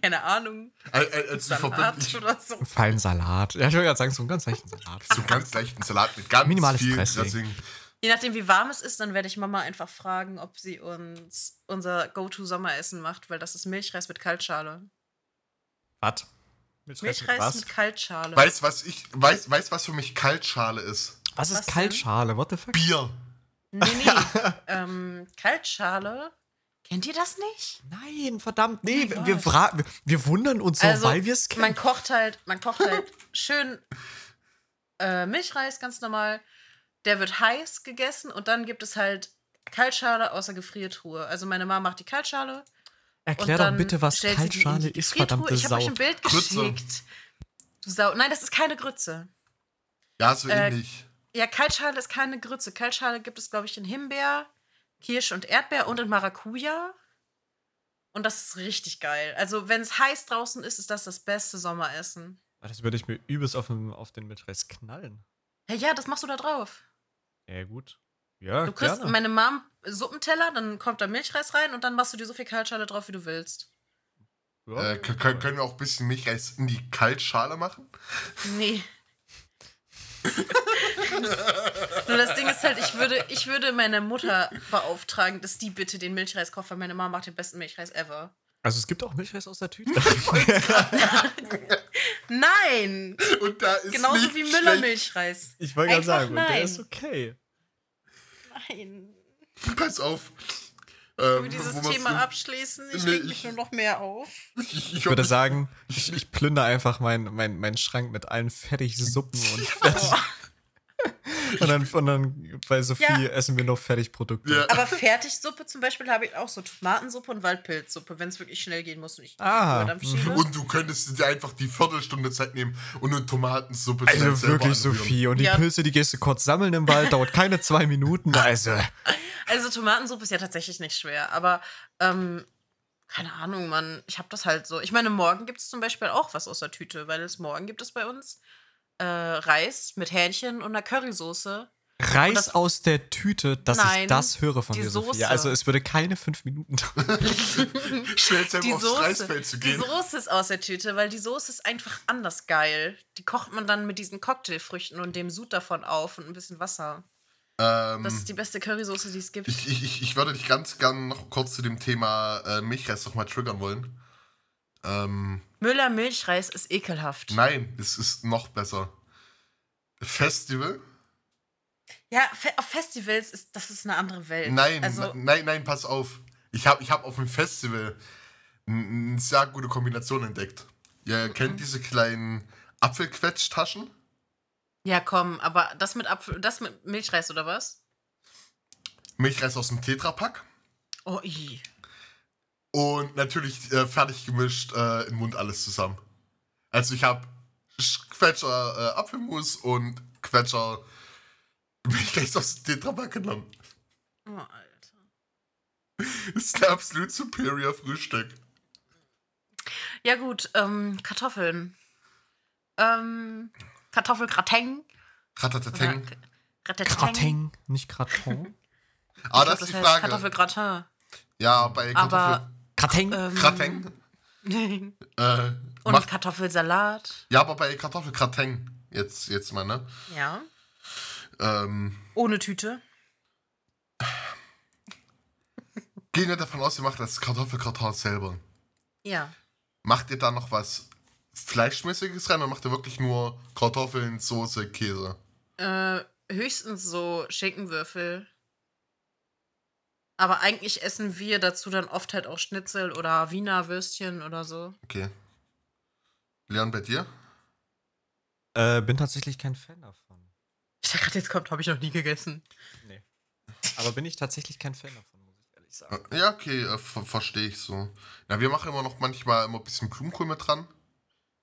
Keine Ahnung.
Äh, äh, also die
Salat
verbindlich
oder so.
Feinen Salat. Ja, ich wollte gerade sagen, so einen ganz leichten Salat.
so einen ganz leichten Salat mit ganz
Minimales
viel
Dressing.
Dressing.
Je nachdem, wie warm es ist, dann werde ich Mama einfach fragen, ob sie uns unser Go-To-Sommeressen macht, weil das ist Milchreis mit Kaltschale.
Was? Mit
Milchreis
was?
mit Kaltschale.
Weißt was ich, weiß, weiß, was für mich Kaltschale ist?
Was ist
Was denn?
Kaltschale? What the fuck?
Bier.
Nee, nee. *laughs* ähm, Kaltschale. Kennt ihr das nicht?
Nein, verdammt. Nee,
Oh
wir, wir, wir wundern uns so,
Also,
weil wir es kennen.
Man kocht halt, man kocht halt *laughs* schön äh, Milchreis, ganz normal. Der wird heiß gegessen und dann gibt es halt Kaltschale aus der Gefriertruhe. Also meine Mama macht die Kaltschale.
Erklär doch bitte, was Kaltschale ist, verdammte
Ich habe euch
Sau.
ein Bild
Grütze.
geschickt. Du Sau. Nein, das ist keine Grütze.
Ja, so
Äh,
ähnlich.
Ja, Kaltschale ist keine Grütze. Kaltschale gibt es, glaube ich, in Himbeer, Kirsch und Erdbeer und in Maracuja. Und das ist richtig geil. Also, wenn es heiß draußen ist, ist das das beste Sommeressen.
Das würde ich mir übelst auf den, auf den Milchreis knallen.
Ja, ja, das machst du da drauf.
Ja, gut. Ja,
Du kriegst
gerne.
meine Mom Suppenteller, dann kommt da Milchreis rein und dann machst du dir so viel Kaltschale drauf, wie du willst.
Ja.
Äh, können können wir auch ein bisschen Milchreis in die Kaltschale machen?
Nee. *laughs* Nur das Ding ist halt, ich würde, ich würde meine Mutter beauftragen, dass die bitte den Milchreis kocht, weil meine Mama macht den besten Milchreis ever.
Also es gibt auch Milchreis aus der Tüte. *laughs* *laughs*
Nein!
Und da ist
Genauso wie
schlecht.
Müller-Milchreis.
ich wollte gerade
Einfach
sagen, und der
nein.
ist okay.
Nein.
Pass auf.
Können
Ähm,
wir dieses Thema
früh-
abschließen? Ich
Nee,
reg mich
ich-
nur noch mehr auf.
Ich, ich,
Ich würde sagen, ich, ich plündere einfach meinen mein, mein Schrank mit allen Fertigsuppen und, *laughs* *laughs* und, dann, und dann bei Sophie
Ja.
essen wir nur Fertigprodukte.
Ja.
Aber Fertigsuppe zum Beispiel habe ich auch so Tomatensuppe und Waldpilzsuppe, wenn es wirklich schnell gehen muss und ich
Ah.
Und du könntest dir einfach die Viertelstunde Zeit nehmen und eine Tomatensuppe schnell
Also wirklich,
anrühren.
Sophie. Und die
Ja.
Pilze, die gehst du kurz sammeln im Wald, dauert keine zwei Minuten. Also,
Also Tomatensuppe ist ja tatsächlich nicht schwer, aber ähm, keine Ahnung, Mann. Ich habe das halt so. Ich meine, morgen gibt es zum Beispiel auch was aus der Tüte, weil es morgen gibt es bei uns äh, Reis mit Hähnchen und einer Currysoße.
Reis
das-
aus der Tüte, dass ich
Nein,
das höre von
die
dir, Sophie.
Soße.
Also es würde keine fünf Minuten dauern. *laughs*
Schnell
Die
aufs
Soße,
Reisfeld zu
die
gehen.
Soße ist aus der Tüte, weil die Soße ist einfach anders geil. Die kocht man dann mit diesen Cocktailfrüchten und dem Sud davon auf und ein bisschen Wasser.
Ähm,
Das ist die beste Currysoße, die es gibt.
ich, ich, ich, ich würde dich ganz gern noch kurz zu dem Thema äh, Milchreis noch mal triggern wollen. Ähm,
Müller Milchreis ist ekelhaft.
nein, es ist noch besser. Festival?
Ja, fe auf Festivals ist das ist eine andere Welt.
Nein,
also
nein, nein, pass auf. Ich habe ich hab auf dem Festival eine sehr gute Kombination entdeckt. Ihr
Mhm.
kennt diese kleinen Apfelquetschtaschen?
ja, komm, aber das mit Apfel, das mit Milchreis oder was?
Milchreis aus dem Tetrapack.
Oh, i.
Und natürlich äh, fertig gemischt äh, im Mund alles zusammen. Also ich habe Quetscher äh, Apfelmus und Quetscher Milchreis aus dem Tetrapack genommen.
Oh, Alter.
Das *laughs* ist ein absolut superior Frühstück.
Ja gut, ähm, Kartoffeln. Ähm, Kartoffelgratin.
Ratatateng.
Gratin.
Nicht Gratin. *laughs*
Ah,
Ich
das
glaub,
ist die Frage.
Kartoffelgratin.
Ja, bei Kartoffel.
Aber
Gratin.
ähm,
Gratin. *laughs* Äh,
und
macht,
Kartoffelsalat.
ja, aber bei Kartoffelgratin. Jetzt, jetzt mal, ne?
Ja.
Ähm,
Ohne Tüte.
gehen wir davon aus, wir machen das Kartoffelgratin selber.
Ja.
Macht ihr da noch was Fleischmäßiges rein oder macht ihr wirklich nur Kartoffeln, Soße, Käse?
Äh, höchstens so Schinkenwürfel. Aber eigentlich essen wir dazu dann oft halt auch Schnitzel oder Wiener Würstchen oder so.
Okay. Leon, bei dir?
Äh, bin tatsächlich kein Fan davon.
Ich dachte gerade, jetzt kommt, habe ich noch nie gegessen.
Nee. Aber bin ich tatsächlich kein Fan davon, muss ich ehrlich sagen.
Ja, okay, äh, ver verstehe ich so. Na, wir machen immer noch manchmal immer ein bisschen Blumenkohl mit dran.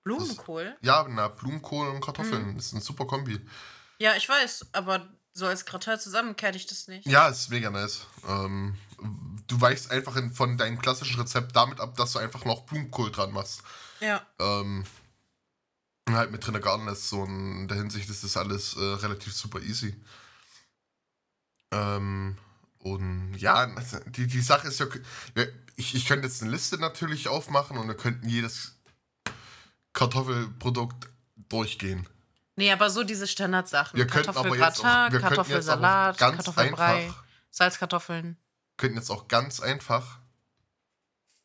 Blumenkohl?
Ja, na, Blumenkohl und Kartoffeln. Das ist eine super Kombi.
Ja, ich weiß, aber so als Gratin zusammen kenne ich das nicht.
Ja, ist mega nice. Ähm, du weichst einfach in, von deinem klassischen Rezept damit ab, dass du einfach noch Blumenkohl dran machst.
Ja.
Ähm, und halt mit drin Garten ist so in der Hinsicht ist das alles äh, relativ super easy. Ähm, und ja, die, die Sache ist ja, ich, ich könnte jetzt eine Liste natürlich aufmachen und wir könnten jedes Kartoffelprodukt durchgehen.
Nee, aber so diese Standardsachen.
Wir könnten aber jetzt auch, wir könnten jetzt aber
Kartoffelsalat,
ganz
Kartoffelbrei,
einfach,
Salzkartoffeln.
könnten jetzt auch ganz einfach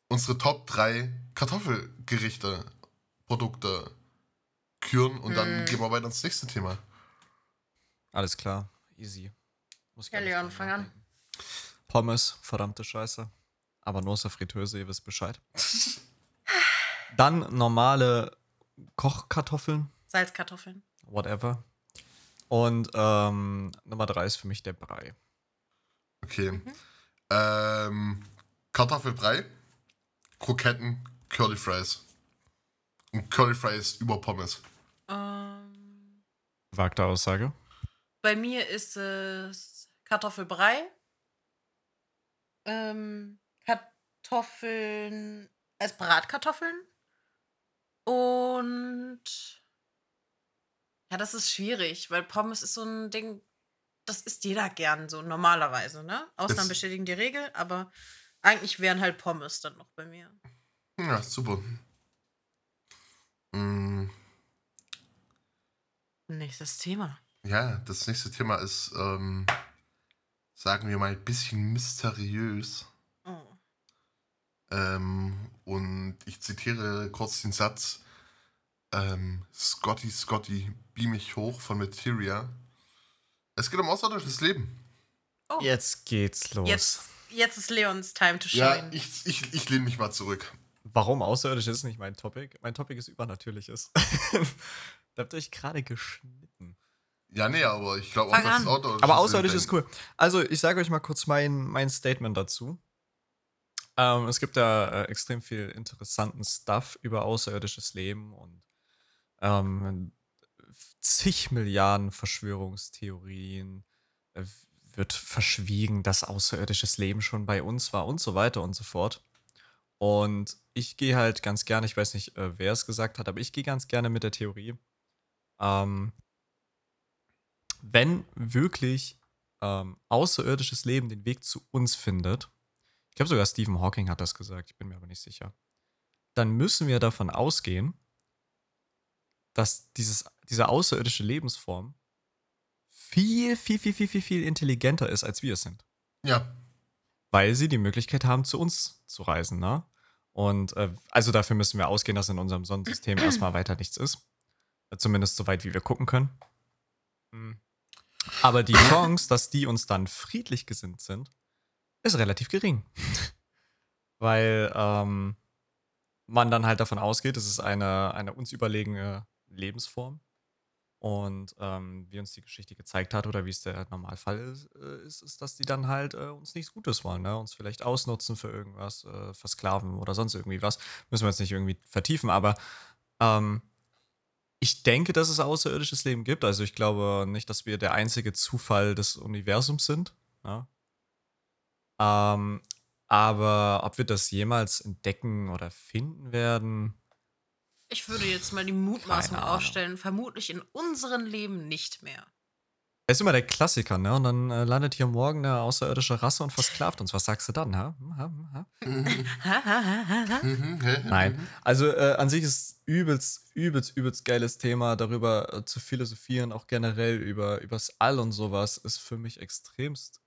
unsere Top 3 Kartoffelgerichte, Produkte küren und dann
Hm.
gehen wir weiter ins nächste Thema.
Alles klar, easy. Muss
Ja, Leon, fang an.
Pommes, verdammte Scheiße. Aber nur aus der Fritteuse, ihr wisst Bescheid. *laughs* Dann normale Kochkartoffeln,
Salzkartoffeln.
Whatever. Und ähm, Nummer drei ist für mich der Brei.
Okay.
Mhm.
Ähm, Kartoffelbrei, Kroketten, Curly Fries. Und Curly Fries über Pommes.
Ähm,
Wagte Aussage.
bei mir ist es Kartoffelbrei, ähm, Kartoffeln als Bratkartoffeln und ja, das ist schwierig, weil Pommes ist so ein Ding, das isst jeder gern so normalerweise, ne? Ausnahmen bestätigen die Regel, aber eigentlich wären halt Pommes dann noch bei mir.
Ja, super. Mm,
Nächstes Thema.
ja, das nächste Thema ist, ähm, sagen wir mal, ein bisschen mysteriös.
Oh.
Ähm, und ich zitiere kurz den Satz: ähm, Scotty, Scotty, beam mich hoch von Materia. Es geht um außerirdisches Leben.
Oh.
Jetzt geht's los.
Jetzt, jetzt ist Leons Time to
Ja,
shine.
ich, ich, ich lehne mich mal zurück.
Warum außerirdisch ist nicht mein Topic? Mein Topic ist übernatürliches. *laughs* da habt ihr euch gerade geschnitten.
Ja, nee, aber ich glaube auch, dass es außerirdisch
Aber außerirdisch ist cool. Also, ich sage euch mal kurz mein, mein Statement dazu. Ähm, es gibt da äh, extrem viel interessanten Stuff über außerirdisches Leben und ähm, zig Milliarden Verschwörungstheorien. Äh, wird verschwiegen, dass außerirdisches Leben schon bei uns war und so weiter und so fort. Und ich gehe halt ganz gerne, ich weiß nicht, äh, wer es gesagt hat, aber ich gehe ganz gerne mit der Theorie, ähm, wenn wirklich ähm, außerirdisches Leben den Weg zu uns findet, ich glaube sogar Stephen Hawking hat das gesagt, ich bin mir aber nicht sicher, dann müssen wir davon ausgehen, dass dieses, diese außerirdische Lebensform viel, viel, viel, viel, viel, viel intelligenter ist, als wir es sind.
Ja,
Weil sie die Möglichkeit haben, zu uns zu reisen, ne? Und äh, also dafür müssen wir ausgehen, dass in unserem Sonnensystem erstmal weiter nichts ist. Zumindest so weit, wie wir gucken können. Hm. Aber die *laughs* Chance, dass die uns dann friedlich gesinnt sind, ist relativ gering. *laughs* Weil ähm, man dann halt davon ausgeht, es ist eine, eine uns überlegene Lebensform. Und ähm, wie uns die Geschichte gezeigt hat, oder wie es der Normalfall ist, äh, ist, ist dass die dann halt äh, uns nichts Gutes wollen, ne? uns vielleicht ausnutzen für irgendwas, äh, versklaven oder sonst irgendwie was. Müssen wir jetzt nicht irgendwie vertiefen, aber ähm, ich denke, dass es außerirdisches Leben gibt. Also ich glaube nicht, dass wir der einzige Zufall des Universums sind. Ja? Ähm, aber ob wir das jemals entdecken oder finden werden,
Ich würde jetzt mal die Mutmaßung aufstellen, vermutlich in unserem Leben nicht mehr.
Das ist immer der Klassiker, ne? Und dann äh, landet hier morgen eine außerirdische Rasse und versklavt uns. Was sagst du dann, ha? Ha, ha? Nein. Also äh, an sich ist übelst, übelst, übelst geiles Thema, darüber äh, zu philosophieren, auch generell über übers All und sowas, ist für mich extremst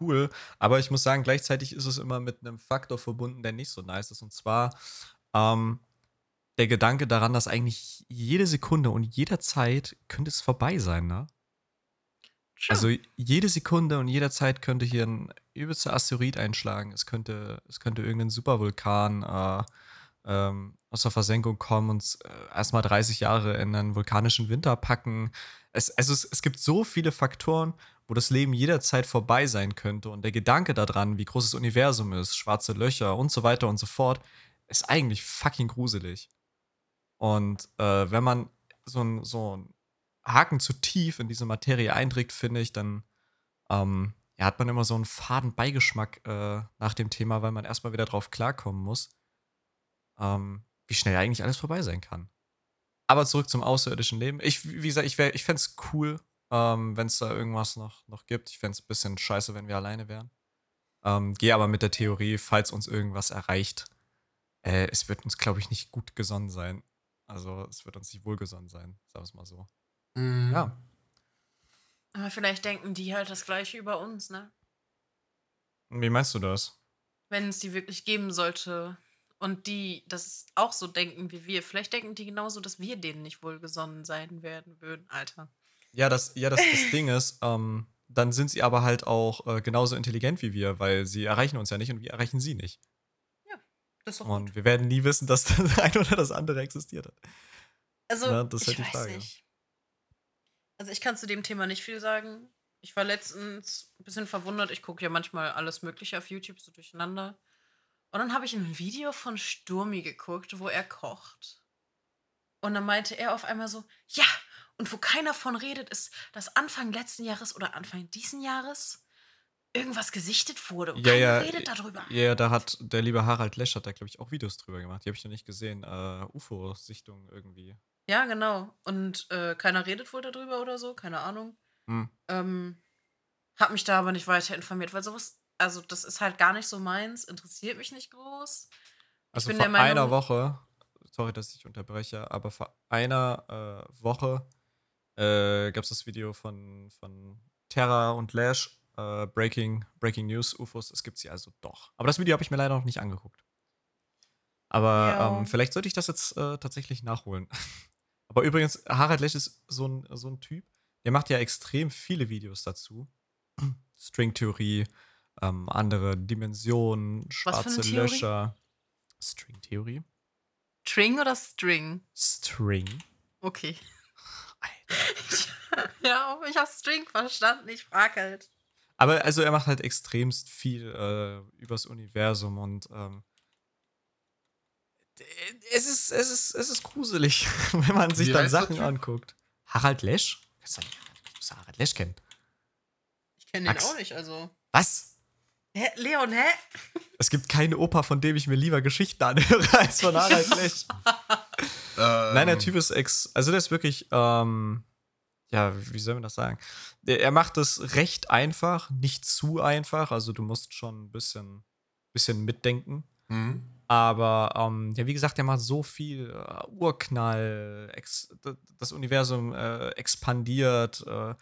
cool. Aber ich muss sagen, gleichzeitig ist es immer mit einem Faktor verbunden, der nicht so nice ist. Und zwar ähm, der Gedanke daran, dass eigentlich jede Sekunde und jederzeit könnte es vorbei sein, ne?
Sure.
Also jede Sekunde und jederzeit könnte hier ein übelster Asteroid einschlagen. Es könnte, es könnte irgendein Supervulkan äh, ähm, aus der Versenkung kommen und äh, erstmal 30 Jahre in einen vulkanischen Winter packen. Es, also es, es gibt so viele Faktoren, wo das Leben jederzeit vorbei sein könnte. Und der Gedanke daran, wie groß das Universum ist, schwarze Löcher und so weiter und so fort, ist eigentlich fucking gruselig. Und äh, wenn man so ein, so Haken zu tief in diese Materie einträgt, finde ich, dann ähm, ja, hat man immer so einen faden Beigeschmack äh, nach dem Thema, weil man erstmal wieder drauf klarkommen muss, ähm, wie schnell eigentlich alles vorbei sein kann. Aber zurück zum außerirdischen Leben. Ich, wie gesagt, ich, ich fände es cool, ähm, wenn es da irgendwas noch, noch gibt. Ich fände es ein bisschen scheiße, wenn wir alleine wären. Ähm, Gehe aber mit der Theorie, falls uns irgendwas erreicht, äh, es wird uns, glaube ich, nicht gut gesonnen sein. Also es wird uns nicht wohlgesonnen sein, sagen wir es mal so.
Mhm.
Ja.
Aber vielleicht denken die halt das Gleiche über uns, ne?
Wie meinst du das?
Wenn es die wirklich geben sollte und die das auch so denken wie wir. Vielleicht denken die genauso, dass wir denen nicht wohlgesonnen sein werden würden, Alter.
Ja, das, ja, das, das Ding ist, ähm, dann sind sie aber halt auch äh, genauso intelligent wie wir, weil sie erreichen uns ja nicht und wir erreichen sie nicht.
Das ist doch
Und
gut.
wir werden nie wissen, dass *laughs* das eine oder das andere existiert hat.
Also,
Na, das ist
ich
halt die
weiß
Frage.
nicht. Also, ich kann zu dem Thema nicht viel sagen. Ich war letztens ein bisschen verwundert. Ich gucke ja manchmal alles Mögliche auf YouTube so durcheinander. Und dann habe ich ein Video von Sturmi geguckt, wo er kocht. Und dann meinte er auf einmal so: Ja, und wo keiner von redet, ist, dass Anfang letzten Jahres oder Anfang diesen Jahres irgendwas gesichtet wurde. Und
Ja,
keiner
ja,
redet darüber.
Ja, da hat der liebe Harald Lesch hat da, glaube ich, auch Videos drüber gemacht. Die habe ich noch nicht gesehen. Äh, UFO-Sichtung irgendwie.
Ja, genau. Und äh, keiner redet wohl darüber oder so, keine Ahnung.
Hm.
Ähm, hab mich da aber nicht weiter informiert, weil sowas, also das ist halt gar nicht so meins, interessiert mich nicht groß.
Also
bin
vor
der Meinung-
einer Woche, sorry, dass ich unterbreche, aber vor einer äh, Woche äh, gab es das Video von, von Terra und Lash, äh, Breaking, Breaking News, UFOs, es gibt sie also doch. Aber das Video habe ich mir leider noch nicht angeguckt. Aber
Ja.
ähm, vielleicht sollte ich das jetzt äh, tatsächlich nachholen. *laughs* aber übrigens, Harald Lesch ist so ein, so ein Typ, der macht ja extrem viele Videos dazu. *clears throat* Stringtheorie, ähm, andere Dimensionen, schwarze? Löcher. Stringtheorie?
String oder String?
String.
Okay. *laughs*
Alter. *laughs*
ja, ich hab String verstanden, ich frag halt.
Aber also er macht halt extremst viel äh, übers Universum und ähm, es ist, es ist, es ist gruselig, *laughs* wenn man sich
Wie
dann Sachen anguckt. Harald Lesch? Ich muss Harald Lesch kennen.
Ich kenne den auch nicht, also.
Was?
Hä, Leon, hä? *laughs*
Es gibt keine Opa, von dem ich mir lieber Geschichten anhöre, *laughs* als von Harald Lesch.
Ähm,
Nein, der Typ ist ex. Also, der ist wirklich, ähm, ja, wie soll man das sagen? Er macht es recht einfach, nicht zu einfach. Also, du musst schon ein bisschen, bisschen mitdenken.
Mhm.
Aber, ähm, ja, wie gesagt, der macht so viel äh, Urknall, das Universum äh, expandiert. Äh,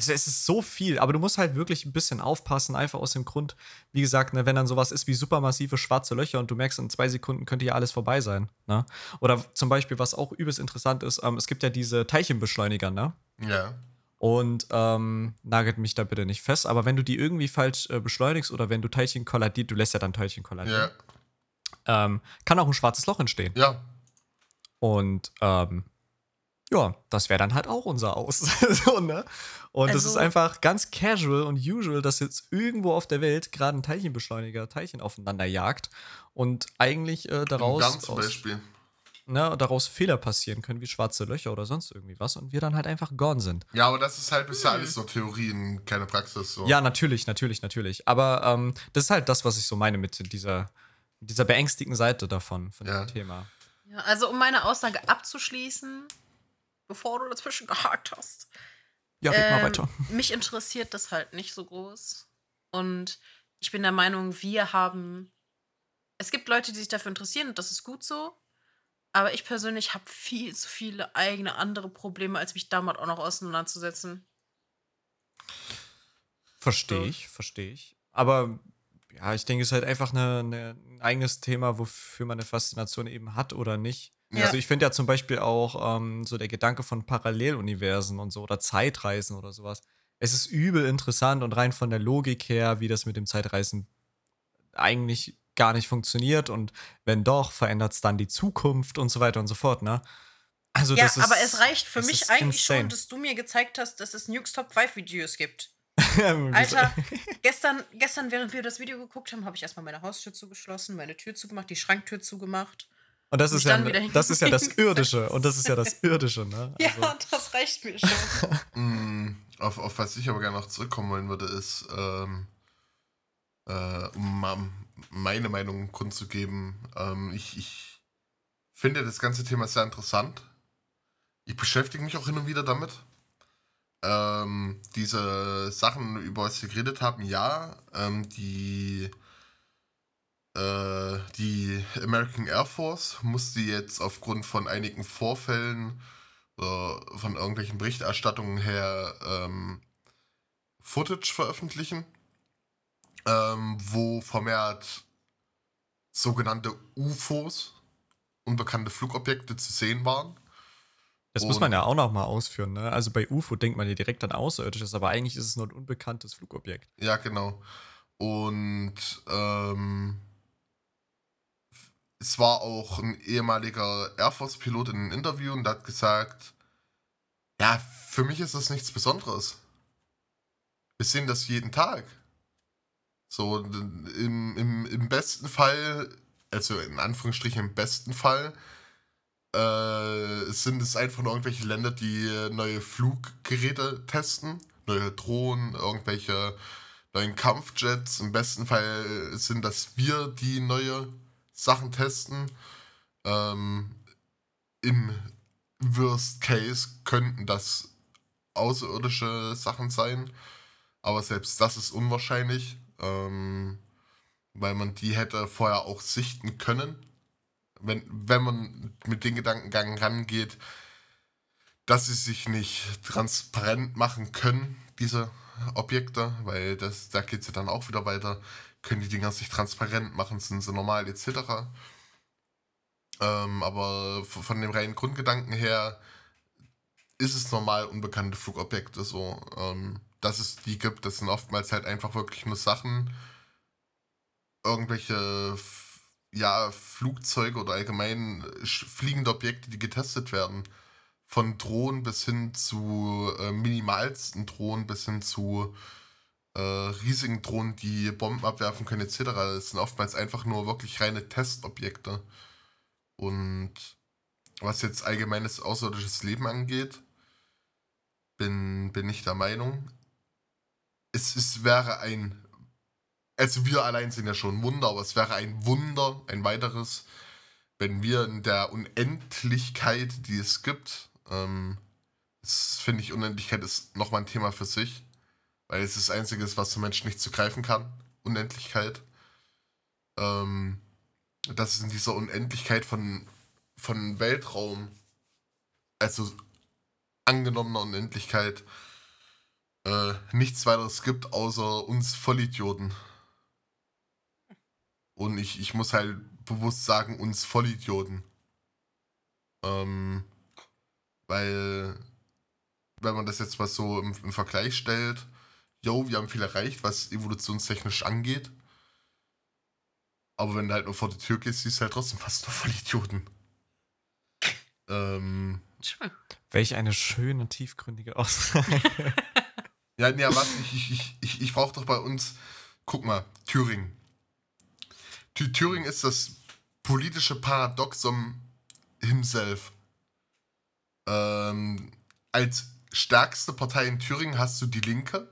also, es ist so viel, aber du musst halt wirklich ein bisschen aufpassen, einfach aus dem Grund, wie gesagt, ne, wenn dann sowas ist wie supermassive schwarze Löcher und du merkst, in zwei Sekunden könnte ja alles vorbei sein. Ne? Oder zum Beispiel, was auch übelst interessant ist, ähm, es gibt ja diese Teilchenbeschleuniger, ne?
Ja.
Und ähm, nagelt mich da bitte nicht fest, aber wenn du die irgendwie falsch äh, beschleunigst oder wenn du Teilchen kolladiert, du lässt ja dann Teilchen kolladieren,
Ja.
ähm, kann auch ein schwarzes Loch entstehen.
Ja.
Und ähm, ja, das wäre dann halt auch unser Aus. *laughs* so, ne? Und es ist
Also-
einfach ganz casual und usual, dass jetzt irgendwo auf der Welt gerade ein Teilchenbeschleuniger Teilchen aufeinander jagt und eigentlich äh, daraus, aus,
Beispiel.
ne, daraus Fehler passieren können, wie schwarze Löcher oder sonst irgendwie was und wir dann halt einfach gone sind.
Ja, aber das ist halt bisher
Hm.
alles nur Theorien, keine Praxis. So.
Ja, natürlich, natürlich, natürlich. Aber ähm, das ist halt das, was ich so meine mit dieser, dieser beängstigenden Seite davon, von
Ja.
dem Thema.
Ja, also um meine Aussage abzuschließen, bevor du dazwischen *laughs* gehakt hast.
Ja, red mal
Ähm,
weiter.
Mich interessiert das halt nicht so groß. Und ich bin der Meinung, wir haben. Es gibt Leute, die sich dafür interessieren und das ist gut so. Aber ich persönlich habe viel zu viele eigene andere Probleme, als mich damit auch noch auseinanderzusetzen.
Verstehe ich, verstehe ich. Aber ja, ich denke, es ist halt einfach eine, eine, ein eigenes Thema, wofür man eine Faszination eben hat oder nicht.
Ja.
Also ich finde ja zum Beispiel auch ähm, so der Gedanke von Paralleluniversen und so oder Zeitreisen oder sowas. Es ist übel interessant und rein von der Logik her, wie das mit dem Zeitreisen eigentlich gar nicht funktioniert und wenn doch, verändert es dann die Zukunft und so weiter und so fort, ne? Also
ja,
das ist,
aber es reicht für mich eigentlich
insane.
schon, dass du mir gezeigt hast, dass es Nukes Top 5 Videos gibt. *laughs* Alter, *laughs* gestern, gestern, während wir das Video geguckt haben, habe ich erstmal meine Haustür zugeschlossen, meine Tür zugemacht, die Schranktür zugemacht.
Und das ist ja, das ist ja das. *laughs* Irdische und das ist ja das Irdische, ne?
Ja,
Also,
das reicht mir schon. *laughs*
Mm, auf, auf was ich aber gerne noch zurückkommen wollen würde, ist, ähm, äh, um meine Meinung kundzugeben, ähm, ich, ich finde das ganze Thema sehr interessant. Ich beschäftige mich auch hin und wieder damit. Ähm, diese Sachen, über was wir geredet haben, ja, ähm, die, äh, die American Air Force musste jetzt aufgrund von einigen Vorfällen oder von irgendwelchen Berichterstattungen her ähm, Footage veröffentlichen, ähm, wo vermehrt sogenannte UFOs, unbekannte Flugobjekte zu sehen waren.
das muss man
Und-
ja auch noch mal ausführen, ne? Also bei UFO denkt man ja direkt an Außerirdisches, aber eigentlich ist es nur ein unbekanntes Flugobjekt.
Ja, genau. Und ähm, es war auch ein ehemaliger Air Force-Pilot in einem Interview und hat gesagt, ja, für mich ist das nichts Besonderes. Wir sehen das jeden Tag. So, im, im, im besten Fall, also in Anführungsstrichen im besten Fall, äh, sind es einfach nur irgendwelche Länder, die neue Fluggeräte testen, neue Drohnen, irgendwelche neuen Kampfjets. Im besten Fall sind das wir, die neue Sachen testen. Ähm, Im Worst Case könnten das außerirdische Sachen sein. Aber selbst das ist unwahrscheinlich, ähm, weil man die hätte vorher auch sichten können. Wenn, wenn man mit den Gedankengang rangeht, dass sie sich nicht transparent machen können, diese Objekte, weil das, da geht es ja dann auch wieder weiter. Können die Dinger sich transparent machen, sind sie normal etc. Ähm, aber von dem reinen Grundgedanken her ist es normal unbekannte Flugobjekte so. Ähm, dass es die gibt, das sind oftmals halt einfach wirklich nur Sachen, irgendwelche ja, Flugzeuge oder allgemein äh, fliegende Objekte, die getestet werden. Von Drohnen bis hin zu äh, minimalsten Drohnen bis hin zu äh, riesigen Drohnen, die Bomben abwerfen können, etc. Das sind oftmals einfach nur wirklich reine Testobjekte. Und was jetzt allgemeines außerirdisches Leben angeht, bin, bin ich der Meinung, es, es wäre ein, also wir allein sind ja schon ein Wunder, aber es wäre ein Wunder, ein weiteres, wenn wir in der Unendlichkeit, die es gibt, ähm, das finde ich, Unendlichkeit ist nochmal ein Thema für sich, weil es das Einzige ist, was der Mensch nicht zu greifen kann, Unendlichkeit. Ähm, dass es in dieser Unendlichkeit von, von Weltraum, also angenommener Unendlichkeit, äh, nichts weiteres gibt, außer uns Vollidioten. Und ich, ich muss halt bewusst sagen, uns Vollidioten. Ähm, weil, wenn man das jetzt mal so im, im Vergleich stellt, yo, wir haben viel erreicht, was evolutionstechnisch angeht. Aber wenn du halt nur vor die Tür gehst, siehst du halt trotzdem fast nur Vollidioten. Ähm,
Tschö.
Welch eine schöne, tiefgründige Aussage.
Ja, nee, was? Ich, ich, ich, ich, ich brauche doch bei uns. Guck mal, Thüringen. Thü Thüringen ist das politische Paradoxon himself. Ähm, als stärkste Partei in Thüringen hast du die Linke.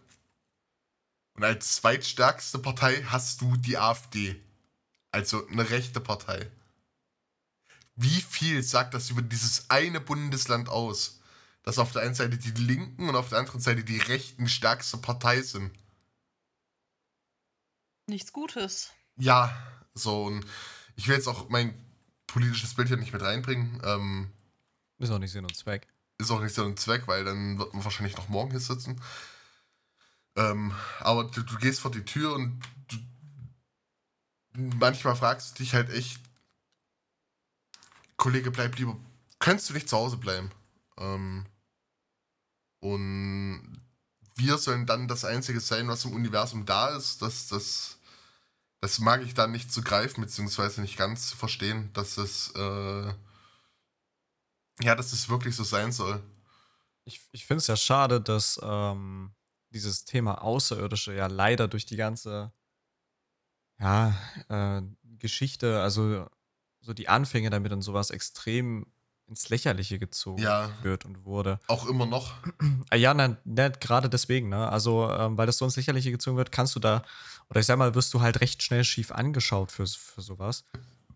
Und als zweitstärkste Partei hast du die AfD. Also eine rechte Partei. Wie viel sagt das über dieses eine Bundesland aus? dass auf der einen Seite die Linken und auf der anderen Seite die Rechten stärkste Partei sind.
Nichts Gutes.
Ja, so und ich will jetzt auch mein politisches Bild hier nicht mit reinbringen. Ähm,
ist auch nicht Sinn und Zweck.
ist auch nicht so ein Zweck, weil dann wird man wahrscheinlich noch morgen hier sitzen. Ähm, aber du, du gehst vor die Tür und du, manchmal fragst du dich halt echt, Kollege, bleib lieber, kannst du nicht zu Hause bleiben? Ähm, und wir sollen dann das Einzige sein, was im Universum da ist. Das, das, das mag ich dann nicht zu greifen, beziehungsweise nicht ganz zu verstehen, dass es, äh, ja, dass es wirklich so sein soll.
Ich, ich finde es ja schade, dass ähm, dieses Thema Außerirdische ja leider durch die ganze ja, äh, Geschichte, also so die Anfänge damit und sowas extrem ins Lächerliche gezogen
Ja.
wird und wurde.
Auch immer noch.
Ah, Ja, nein, nicht gerade deswegen, ne? Also, ähm, weil das so ins Lächerliche gezogen wird, kannst du da, oder ich sag mal, wirst du halt recht schnell schief angeschaut für, für sowas.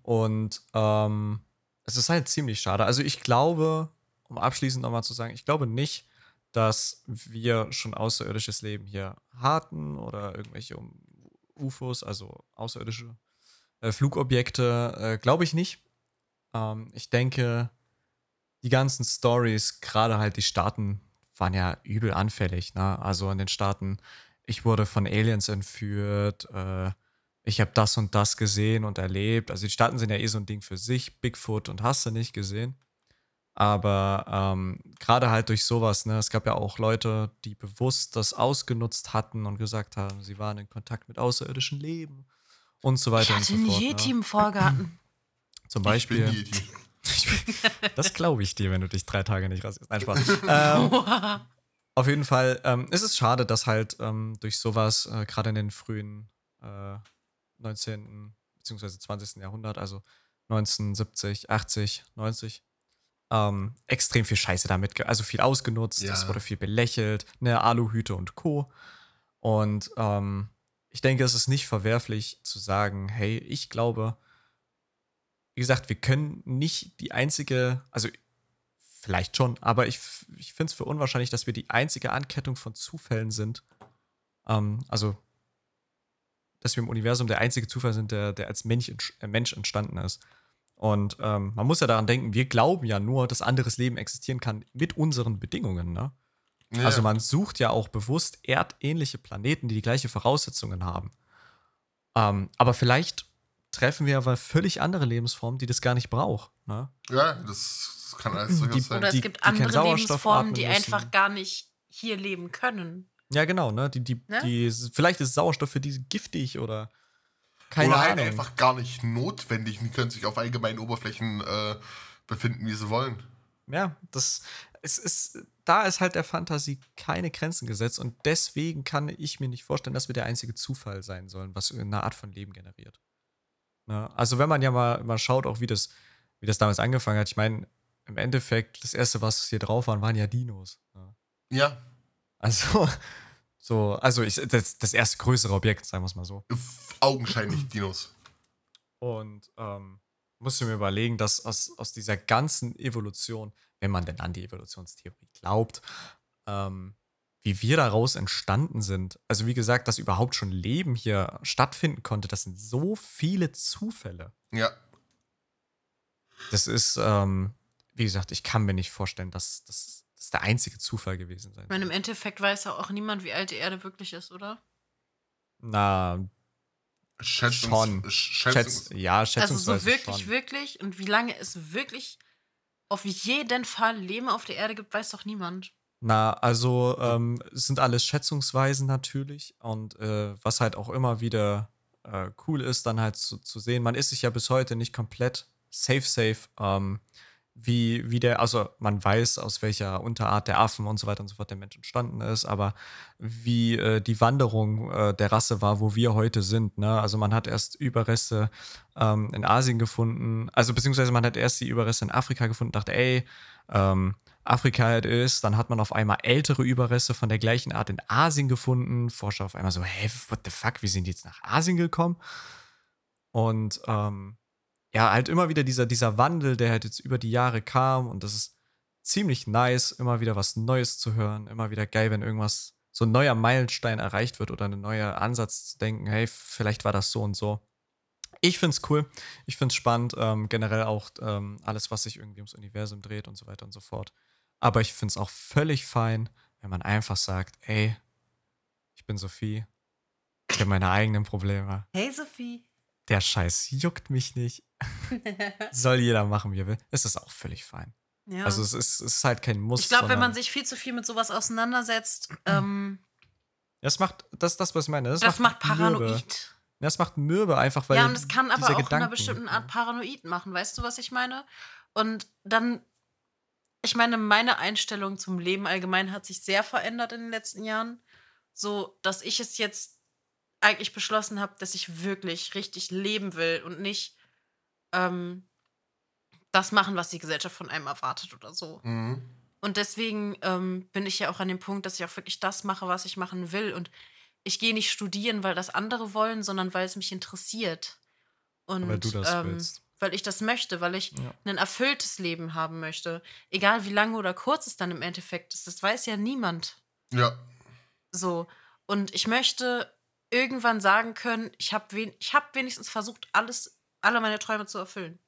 Und ähm, es ist halt ziemlich schade. Also, ich glaube, um abschließend nochmal zu sagen, ich glaube nicht, dass wir schon außerirdisches Leben hier hatten oder irgendwelche UFOs, also außerirdische äh, Flugobjekte, äh, glaube ich nicht. Ähm, ich denke, die ganzen Stories, gerade halt die Staaten, waren ja übel anfällig. Ne? Also in den Staaten, ich wurde von Aliens entführt, äh, ich habe das und das gesehen und erlebt. Also die Staaten sind ja eh so ein Ding für sich, Bigfoot und hast du nicht gesehen. Aber ähm, gerade halt durch sowas, ne, es gab ja auch Leute, die bewusst das ausgenutzt hatten und gesagt haben, sie waren in Kontakt mit außerirdischen Leben und so
Ich
weiter und
hatte
so
einen
fort.
Yeti
Ne?
im Vorgarten. *clears throat*
Zum
Ich
Beispiel.
bin.
Ich bin- das glaube ich dir, wenn du dich drei Tage nicht rasierst. Nein, Spaß. *laughs* ähm, auf jeden Fall ähm, ist es schade, dass halt ähm, durch sowas, äh, gerade in den frühen äh, 19. bzw. 20. Jahrhundert, also 1970, 80, 90, ähm, extrem viel Scheiße damit, also viel ausgenutzt,
Ja.
es wurde viel belächelt, ne, Aluhüte und Co. Und ähm, ich denke, es ist nicht verwerflich zu sagen, hey, ich glaube, wie gesagt, wir können nicht die einzige, also vielleicht schon, aber ich, ich finde es für unwahrscheinlich, dass wir die einzige Ankettung von Zufällen sind. Ähm, also, dass wir im Universum der einzige Zufall sind, der, der als Mensch, äh, Mensch entstanden ist. Und ähm, man muss ja daran denken, wir glauben ja nur, dass anderes Leben existieren kann mit unseren Bedingungen, ne?
Ja.
Also man sucht ja auch bewusst erdähnliche Planeten, die die gleiche Voraussetzungen haben. Ähm, aber vielleicht treffen wir aber völlig andere Lebensformen, die das gar nicht braucht. Ne?
ja, das kann alles
Die-
sein.
Oder es
die-
gibt
die keinen
andere Lebensformen, die
müssen.
einfach gar nicht hier leben können.
Ja, genau, ne? Die, die,
Ne?
die, vielleicht ist Sauerstoff für diese giftig oder keine
Oder
Ahnung.
einfach gar nicht notwendig. Die können sich auf allgemeinen Oberflächen äh, befinden, wie sie wollen.
Ja, das es ist, da ist halt der Fantasie keine Grenzen gesetzt und deswegen kann ich mir nicht vorstellen, dass wir der einzige Zufall sein sollen, was eine Art von Leben generiert. Ne? Also wenn man ja mal, mal schaut, auch wie das, wie das damals angefangen hat, ich meine, im Endeffekt, das erste, was hier drauf waren, waren ja Dinos. Ne?
Ja,
Also, so, also ich, das, das erste größere Objekt, sagen wir es mal so.
augenscheinlich Dinos.
Und ähm, musste mir überlegen, dass aus, aus dieser ganzen Evolution, wenn man denn an die Evolutionstheorie glaubt, ähm, wie wir daraus entstanden sind. Also wie gesagt, dass überhaupt schon Leben hier stattfinden konnte, das sind so viele Zufälle.
Ja,
Das ist, ähm, wie gesagt, ich kann mir nicht vorstellen, dass dass das der einzige Zufall gewesen sein
Ich meine, im. Endeffekt weiß ja auch niemand, wie alt die Erde wirklich ist, oder?
Na,
Schätzungs
Schon.
Sch-
schätz,
Schätzungs
ja,
Also
schätzungsweise
so wirklich,
schon.
wirklich. Und wie lange es wirklich auf jeden Fall Leben auf der Erde gibt, weiß doch niemand.
Na, also ähm, es sind alles Schätzungsweisen natürlich und äh, was halt auch immer wieder äh, cool ist, dann halt zu, zu sehen, man ist sich ja bis heute nicht komplett safe, safe, ähm, wie, wie der, also man weiß, aus welcher Unterart der Affen und so weiter und so fort der Mensch entstanden ist, aber wie äh, die Wanderung äh, der Rasse war, wo wir heute sind. Ne? Also man hat erst Überreste ähm, in Asien gefunden, also beziehungsweise man hat erst die Überreste in Afrika gefunden, dachte, ey, ähm, Afrika halt ist, dann hat man auf einmal ältere Überreste von der gleichen Art in Asien gefunden. Forscher auf einmal so, hä, what the fuck, wie sind die jetzt nach Asien gekommen? Und ähm, ja, halt immer wieder dieser, dieser Wandel, der halt jetzt über die Jahre kam und das ist ziemlich nice, immer wieder was Neues zu hören, immer wieder geil, wenn irgendwas, so ein neuer Meilenstein erreicht wird oder ein neuer Ansatz zu denken, hey, vielleicht war das so und so. Ich find's cool, ich find's spannend, ähm, generell auch ähm, alles, was sich irgendwie ums Universum dreht und so weiter und so fort. Aber ich find's auch völlig fein, wenn man einfach sagt, ey, ich bin Sophie, ich habe meine eigenen Probleme.
Hey Sophie.
der Scheiß juckt mich nicht. Soll jeder machen, wie er will. Es ist auch völlig fein.
ja.
Also es ist, es ist halt kein Muss.
ich glaube, wenn man sich viel zu viel mit sowas auseinandersetzt, ähm,
Das macht, das ist das, was ich meine. Das,
das, macht
Mürbe.
paranoid.
Das macht mürbe einfach, weil.
ja, und es kann aber auch
Gedanken,
einer bestimmten Art paranoid machen. Weißt du, was ich meine? Und dann, ich meine, meine Einstellung zum Leben allgemein hat sich sehr verändert in den letzten Jahren. So, dass ich es jetzt eigentlich beschlossen habe, dass ich wirklich richtig leben will und nicht ähm, das machen, was die Gesellschaft von einem erwartet oder so.
Mhm.
Und deswegen ähm, bin ich ja auch an dem Punkt, dass ich auch wirklich das mache, was ich machen will. Und ich gehe nicht studieren, weil das andere wollen, sondern weil es mich interessiert. Und
Weil du das
ähm,
willst.
weil ich das möchte, weil ich
Ja.
ein erfülltes Leben haben möchte. Egal wie lange oder kurz es dann im Endeffekt ist, das weiß ja niemand.
Ja.
So. Und ich möchte irgendwann sagen können, ich habe wen ich hab wenigstens versucht, alles, alle meine Träume zu erfüllen.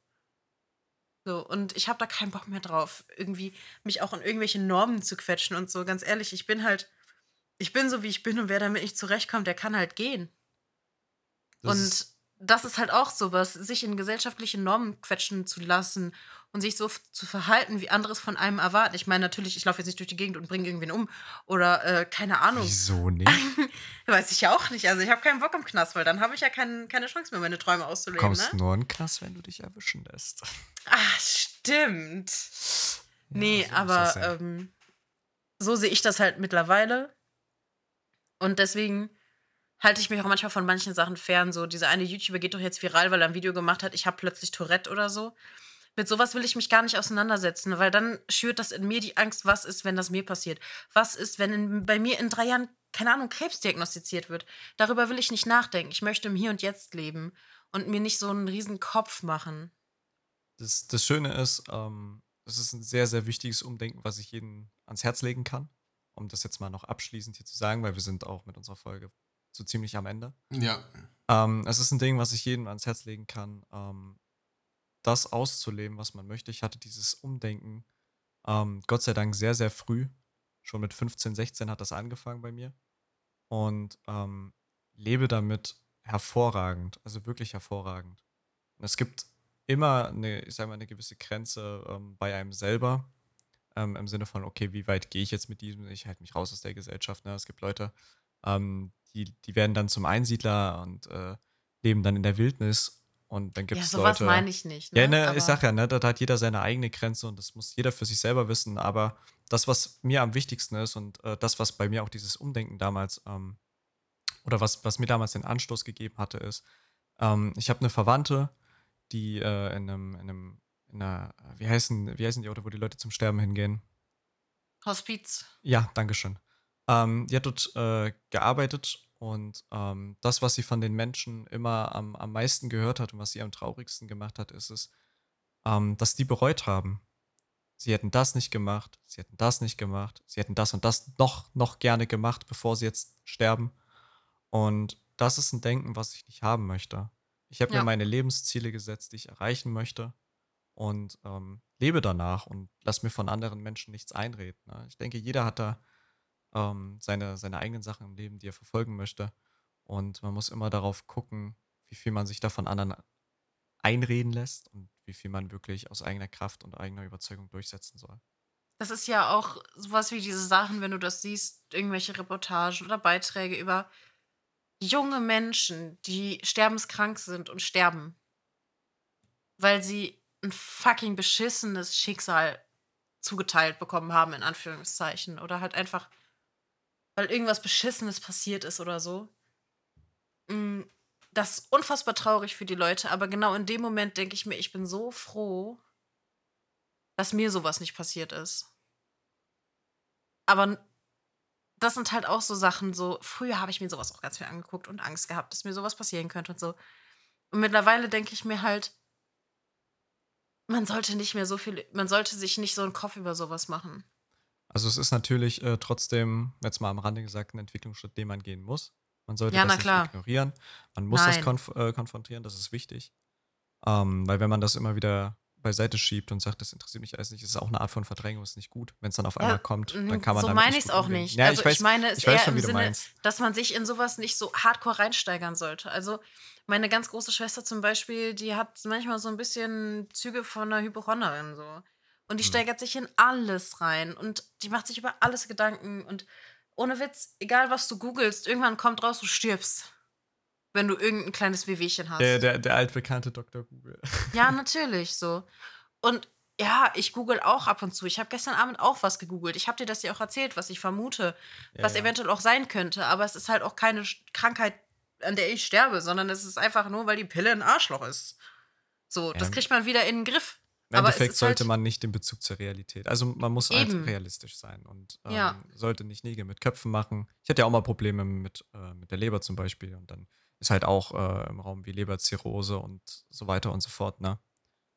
So, und ich habe da keinen Bock mehr drauf, irgendwie mich auch in irgendwelche Normen zu quetschen und so. Ganz ehrlich, ich bin halt, ich bin so, wie ich bin und wer damit nicht zurechtkommt, der kann halt gehen.
Das
und das ist halt auch sowas, sich in gesellschaftliche Normen quetschen zu lassen und sich so zu verhalten, wie anderes von einem erwarten. Ich meine, natürlich, ich laufe jetzt nicht durch die Gegend und bringe irgendwen um oder äh, keine Ahnung.
Wieso nicht? *laughs*
Weiß ich ja auch nicht. Also ich habe keinen Bock im Knast, weil dann habe ich ja kein, keine Chance mehr, meine Träume
Du
auszuleben.
kommst
Ne?
nur in den Knast, wenn du dich erwischen lässt.
Ah, stimmt. nee,
so
aber
ja.
ähm, so sehe ich das halt mittlerweile. Und deswegen halte ich mich auch manchmal von manchen Sachen fern. So, dieser eine YouTuber geht doch jetzt viral, weil er ein Video gemacht hat, ich habe plötzlich Tourette oder so. Mit sowas will ich mich gar nicht auseinandersetzen, weil dann schürt das in mir die Angst, was ist, wenn das mir passiert? Was ist, wenn in, bei mir in drei Jahren, keine Ahnung, Krebs diagnostiziert wird? Darüber will ich nicht nachdenken. Ich möchte im Hier und Jetzt leben und mir nicht so einen riesen Kopf machen.
Das, das Schöne ist, ähm, das ist ein sehr, sehr wichtiges Umdenken, was ich jedem ans Herz legen kann. Um das jetzt mal noch abschließend hier zu sagen, weil wir sind auch mit unserer Folge so ziemlich am Ende.
Ja.
Ähm, es ist ein Ding, was ich jedem ans Herz legen kann, ähm, das auszuleben, was man möchte. Ich hatte dieses Umdenken, ähm, Gott sei Dank, sehr, sehr früh. Schon mit 15, 16 hat das angefangen bei mir. Und ähm, lebe damit hervorragend, also wirklich hervorragend. Und es gibt immer eine, ich sag mal, eine gewisse Grenze ähm, bei einem selber. Ähm, Im Sinne von, okay, wie weit gehe ich jetzt mit diesem? Ich halte mich raus aus der Gesellschaft. Ne? Es gibt Leute, ähm, die, die werden dann zum Einsiedler und äh, leben dann in der Wildnis. Und dann gibt
Ja,
es
sowas
Leute.
meine ich nicht. Ne?
Ja, ne,
Aber-
ich sag ja, ne, da hat jeder seine eigene Grenze und das muss jeder für sich selber wissen. Aber das, was mir am wichtigsten ist und äh, das, was bei mir auch dieses Umdenken damals ähm, oder was, was mir damals den Anstoß gegeben hatte, ist, ähm, ich habe eine Verwandte, die äh, in einem, in einem, in einer, wie heißen, wie heißen die Orte, wo die Leute zum Sterben hingehen?
Hospiz.
Ja, Dankeschön. Ähm, die hat dort äh, gearbeitet und ähm, das, was sie von den Menschen immer am, am meisten gehört hat und was sie am traurigsten gemacht hat, ist es, ähm, dass die bereut haben. Sie hätten das nicht gemacht, sie hätten das nicht gemacht, sie hätten das und das noch, noch gerne gemacht, bevor sie jetzt sterben. Und das ist ein Denken, was ich nicht haben möchte. Ich habe
Ja.
mir meine Lebensziele gesetzt, die ich erreichen möchte und ähm, lebe danach und lass mir von anderen Menschen nichts einreden. Ne? Ich denke, jeder hat da ähm, seine, seine eigenen Sachen im Leben, die er verfolgen möchte. Und man muss immer darauf gucken, wie viel man sich da von anderen einreden lässt und wie viel man wirklich aus eigener Kraft und eigener Überzeugung durchsetzen soll.
Das ist ja auch sowas wie diese Sachen, wenn du das siehst, irgendwelche Reportagen oder Beiträge über junge Menschen, die sterbenskrank sind und sterben, weil sie ein fucking beschissenes Schicksal zugeteilt bekommen haben, in Anführungszeichen. Oder halt einfach, weil irgendwas Beschissenes passiert ist oder so. Mm, Das ist unfassbar traurig für die Leute, aber genau in dem Moment denke ich mir, ich bin so froh, dass mir sowas nicht passiert ist. Aber das sind halt auch so Sachen, so, früher habe ich mir sowas auch ganz viel angeguckt und Angst gehabt, dass mir sowas passieren könnte und so. Und mittlerweile denke ich mir halt, man sollte nicht mehr so viel, man sollte sich nicht so einen Kopf über sowas machen.
Also es ist natürlich äh, trotzdem, jetzt mal am Rande gesagt, ein Entwicklungsschritt, den man gehen muss. Man sollte
Ja,
das nicht ignorieren. Man muss das
Nein.
konf äh, konfrontieren, das ist wichtig. Ähm, weil wenn man das immer wieder beiseite schiebt und sagt, das interessiert mich alles nicht. Das ist auch eine Art von Verdrängung, ist nicht gut. Wenn es dann auf einmal
Ja,
kommt,
mhm,
dann kann man
so meine
nicht
ich es auch
umgehen.
nicht.
Ja,
also
ich, weiß,
ich meine es eher
schon,
im Sinne, dass man sich in sowas nicht so hardcore reinsteigern sollte. Also meine ganz große Schwester zum Beispiel, die hat manchmal so ein bisschen Züge von einer Hypochonderin so. Und die
Hm.
steigert sich in alles rein und die macht sich über alles Gedanken und ohne Witz, egal was du googelst, irgendwann kommt raus, du stirbst. Wenn du irgendein kleines Wehwehchen hast.
Der, der, der altbekannte Dr. Google.
Ja, *laughs* natürlich so. Und ja, ich google auch ab und zu. Ich habe gestern Abend auch was gegoogelt. Ich habe dir das ja auch erzählt, was ich vermute,
Ja,
was
ja.
eventuell auch sein könnte. Aber es ist halt auch keine Krankheit, an der ich sterbe, sondern es ist einfach nur, weil die Pille ein Arschloch ist. So, das kriegt man wieder in den Griff.
Im
Aber
Endeffekt sollte
halt-
man nicht den Bezug zur Realität. Also man muss halt realistisch sein und ähm,
Ja.
sollte nicht Nägel mit Köpfen machen. Ich hatte ja auch mal Probleme mit, äh, mit der Leber zum Beispiel und dann ist halt auch äh, im Raum wie Leberzirrhose und so weiter und so fort, ne?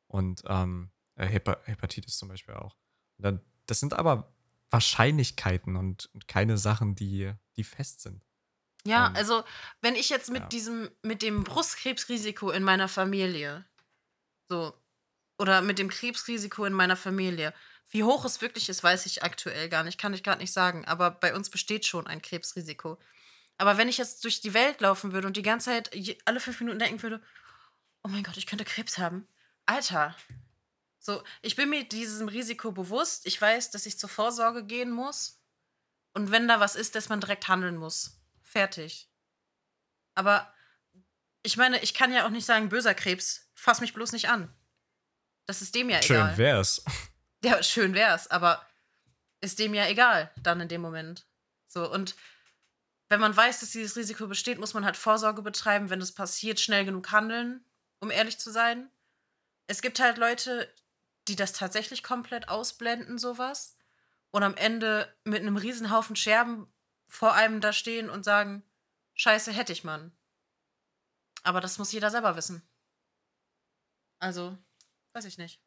Und ähm, äh, Hepa Hepatitis zum Beispiel auch. Dann, das sind aber Wahrscheinlichkeiten und, und keine Sachen, die, die fest sind.
Ja,
Ähm,
also wenn ich jetzt mit
ja.
diesem, mit dem Brustkrebsrisiko in meiner Familie, so, oder mit dem Krebsrisiko in meiner Familie, wie hoch es wirklich ist, weiß ich aktuell gar nicht, kann ich gerade nicht sagen, aber bei uns besteht schon ein Krebsrisiko. Aber wenn ich jetzt durch die Welt laufen würde und die ganze Zeit alle fünf Minuten denken würde, oh mein Gott, ich könnte Krebs haben. Alter. So, ich bin mir diesem Risiko bewusst. Ich weiß, dass ich zur Vorsorge gehen muss. Und wenn da was ist, dass man direkt handeln muss. Fertig. Aber ich meine, ich kann ja auch nicht sagen, böser Krebs, fass mich bloß nicht an. Das ist dem ja
Schön
egal.
wär's. *laughs*
Ja, schön wär's, aber ist dem ja egal, dann in dem Moment. So, und wenn man weiß, dass dieses Risiko besteht, muss man halt Vorsorge betreiben, wenn es passiert, schnell genug handeln, um ehrlich zu sein. Es gibt halt Leute, die das tatsächlich komplett ausblenden, sowas, und am Ende mit einem Riesenhaufen Scherben vor einem da stehen und sagen, Scheiße, hätte ich Mann. Aber das muss jeder selber wissen. Also, weiß ich nicht.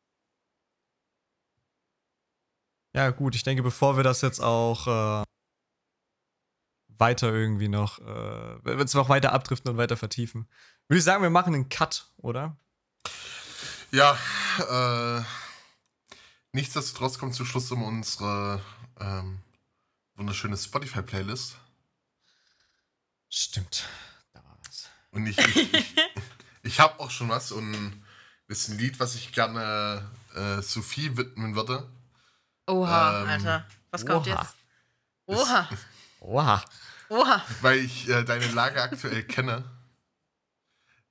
Ja, gut, ich denke, bevor wir das jetzt auch äh, weiter irgendwie noch, äh, wenn wir es noch weiter abdriften und weiter vertiefen, würde ich sagen, wir machen einen Cut, oder?
Ja, äh, nichtsdestotrotz kommt zum Schluss um unsere ähm, wunderschöne Spotify-Playlist.
Stimmt. Da war was.
Und ich, ich, ich, *laughs* ich habe auch schon was und ist ein Lied, was ich gerne äh, Sophie widmen würde.
Oha,
Ähm,
Alter. Was kommt
oha.
jetzt? Oha, *laughs*
Oha.
oha.
weil ich äh, deine Lage aktuell kenne.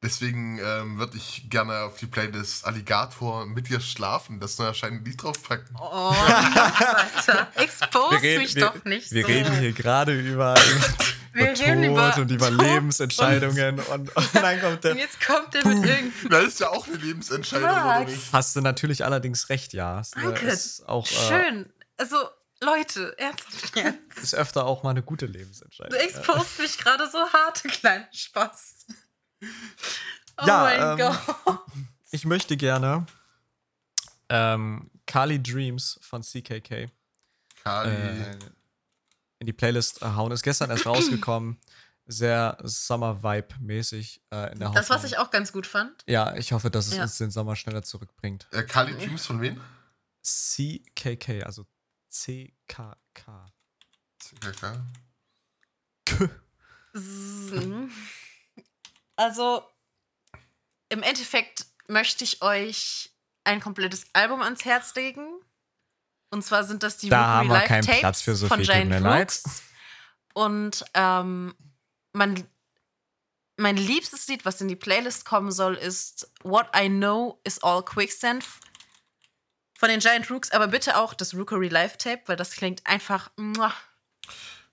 Deswegen ähm, würde ich gerne auf die Playlist Alligator mit dir schlafen, das neu erscheinende Lied draufpacken.
Oh, Alter. *laughs* Expose mich
wir,
doch nicht
wir
so.
reden hier gerade über, *laughs* über
reden
Tod
über
und über
Tod
Lebensentscheidungen und, und dann kommt
Und
der. *laughs*
jetzt kommt er mit irgendeinem.
Das ist ja auch eine Lebensentscheidung, oder nicht?
Hast du natürlich allerdings recht, ja. Eine-
Danke.
Ist auch äh,
Schön. Also, Leute, ernsthaft jetzt. *laughs*
ist öfter auch mal eine gute
Du
Lebensentscheidung.
expost mich gerade so hart, du *laughs* kleiner Spaß. Oh
Ja,
mein
ähm,
Gott.
Ich möchte gerne ähm, Kali Dreams von CKK
Kali.
äh, in die Playlist äh, hauen. Ist gestern erst rausgekommen. Sehr Summer-Vibe-mäßig äh, in der
Das, was ich auch ganz gut fand.
Ja, ich hoffe, dass es
Ja.
uns den Sommer schneller zurückbringt.
Äh, Kali Dreams von wen?
CKK, also CKK.
CKK. *laughs*
Also, im Endeffekt möchte ich euch ein komplettes Album ans Herz legen. Und zwar sind das die
Da
Rookery
haben wir
Live
keinen
Tapes
Platz für so
von
viel, tut
Giant
mir leid.
Rooks. Und ähm, mein, mein liebstes Lied, was in die Playlist kommen soll, ist What I Know is All Quicksand von den Giant Rooks, aber bitte auch das Rookery Live Tape, weil das klingt einfach. muah.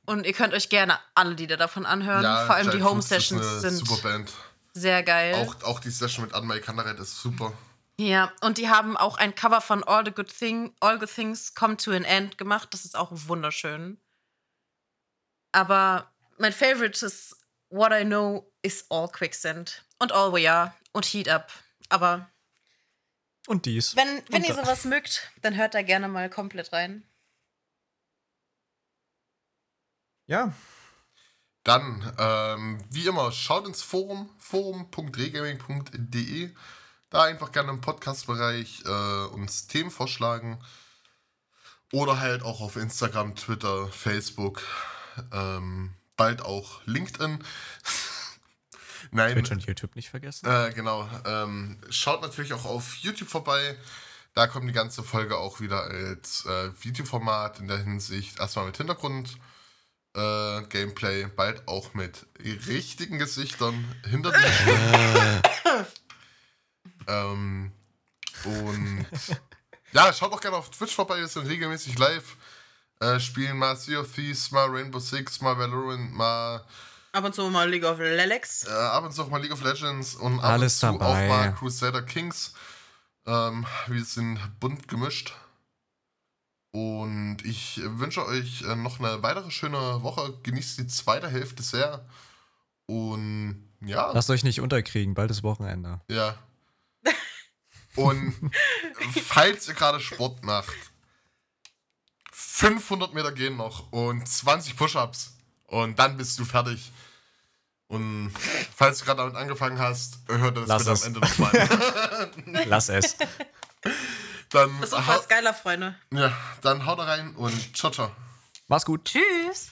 Und ihr könnt euch gerne alle Lieder davon anhören. Vor allem die
Giant
Home
Rooks ist
Sessions
eine
sind
Super Band.
sehr geil.
Auch, auch die Session mit Anmai Kandaret ist super.
Ja, und die haben auch ein Cover von All the Good Thing, All Good Things Come to an End gemacht. Das ist auch wunderschön. Aber mein Favorite ist What I Know is All Quicksand und All We Are und Heat Up. Aber
Und dies.
wenn, wenn
Und
ihr
da-
sowas mögt, dann hört da gerne mal komplett rein.
Ja,
Dann, ähm, wie immer, schaut ins Forum, forum.regaming.de. da einfach gerne im Podcast-Bereich äh, uns Themen vorschlagen. Oder halt auch auf Instagram, Twitter, Facebook, ähm, bald auch LinkedIn. *laughs* Nein.
Twitch und YouTube nicht vergessen.
Äh, genau. Ähm, schaut natürlich auch auf YouTube vorbei. Da kommt die ganze Folge auch wieder als äh, Videoformat in der Hinsicht. Erstmal mit Hintergrund. Äh, Gameplay, bald auch mit richtigen Gesichtern hinter Stimmen. *laughs* *laughs* ähm, und *laughs* ja, schaut auch gerne auf Twitch vorbei, wir sind regelmäßig live. Äh, spielen mal Sea of Thieves, mal Rainbow Six, mal Valorant, mal
Ab und zu mal League of Legends.
äh, ab und zu auch mal League of Legends und ab
Alles
und zu
dabei.
auch mal Crusader Kings. Ähm, wir sind bunt gemischt. Und ich wünsche euch äh, noch eine weitere schöne Woche. Genießt die zweite Hälfte sehr. Und ja,
Lasst euch nicht unterkriegen, bald ist Wochenende.
ja. Und falls ihr gerade Sport macht, 500 Meter gehen noch und 20 Push-Ups. Und dann bist du fertig. Und falls du gerade damit angefangen hast, hört das
Lass
bitte
es.
am Ende nochmal. *laughs*
Lass es.
dann,
Das ist auch was geiler, Freunde.
ja, dann haut rein und ciao, ciao.
Mach's gut.
Tschüss.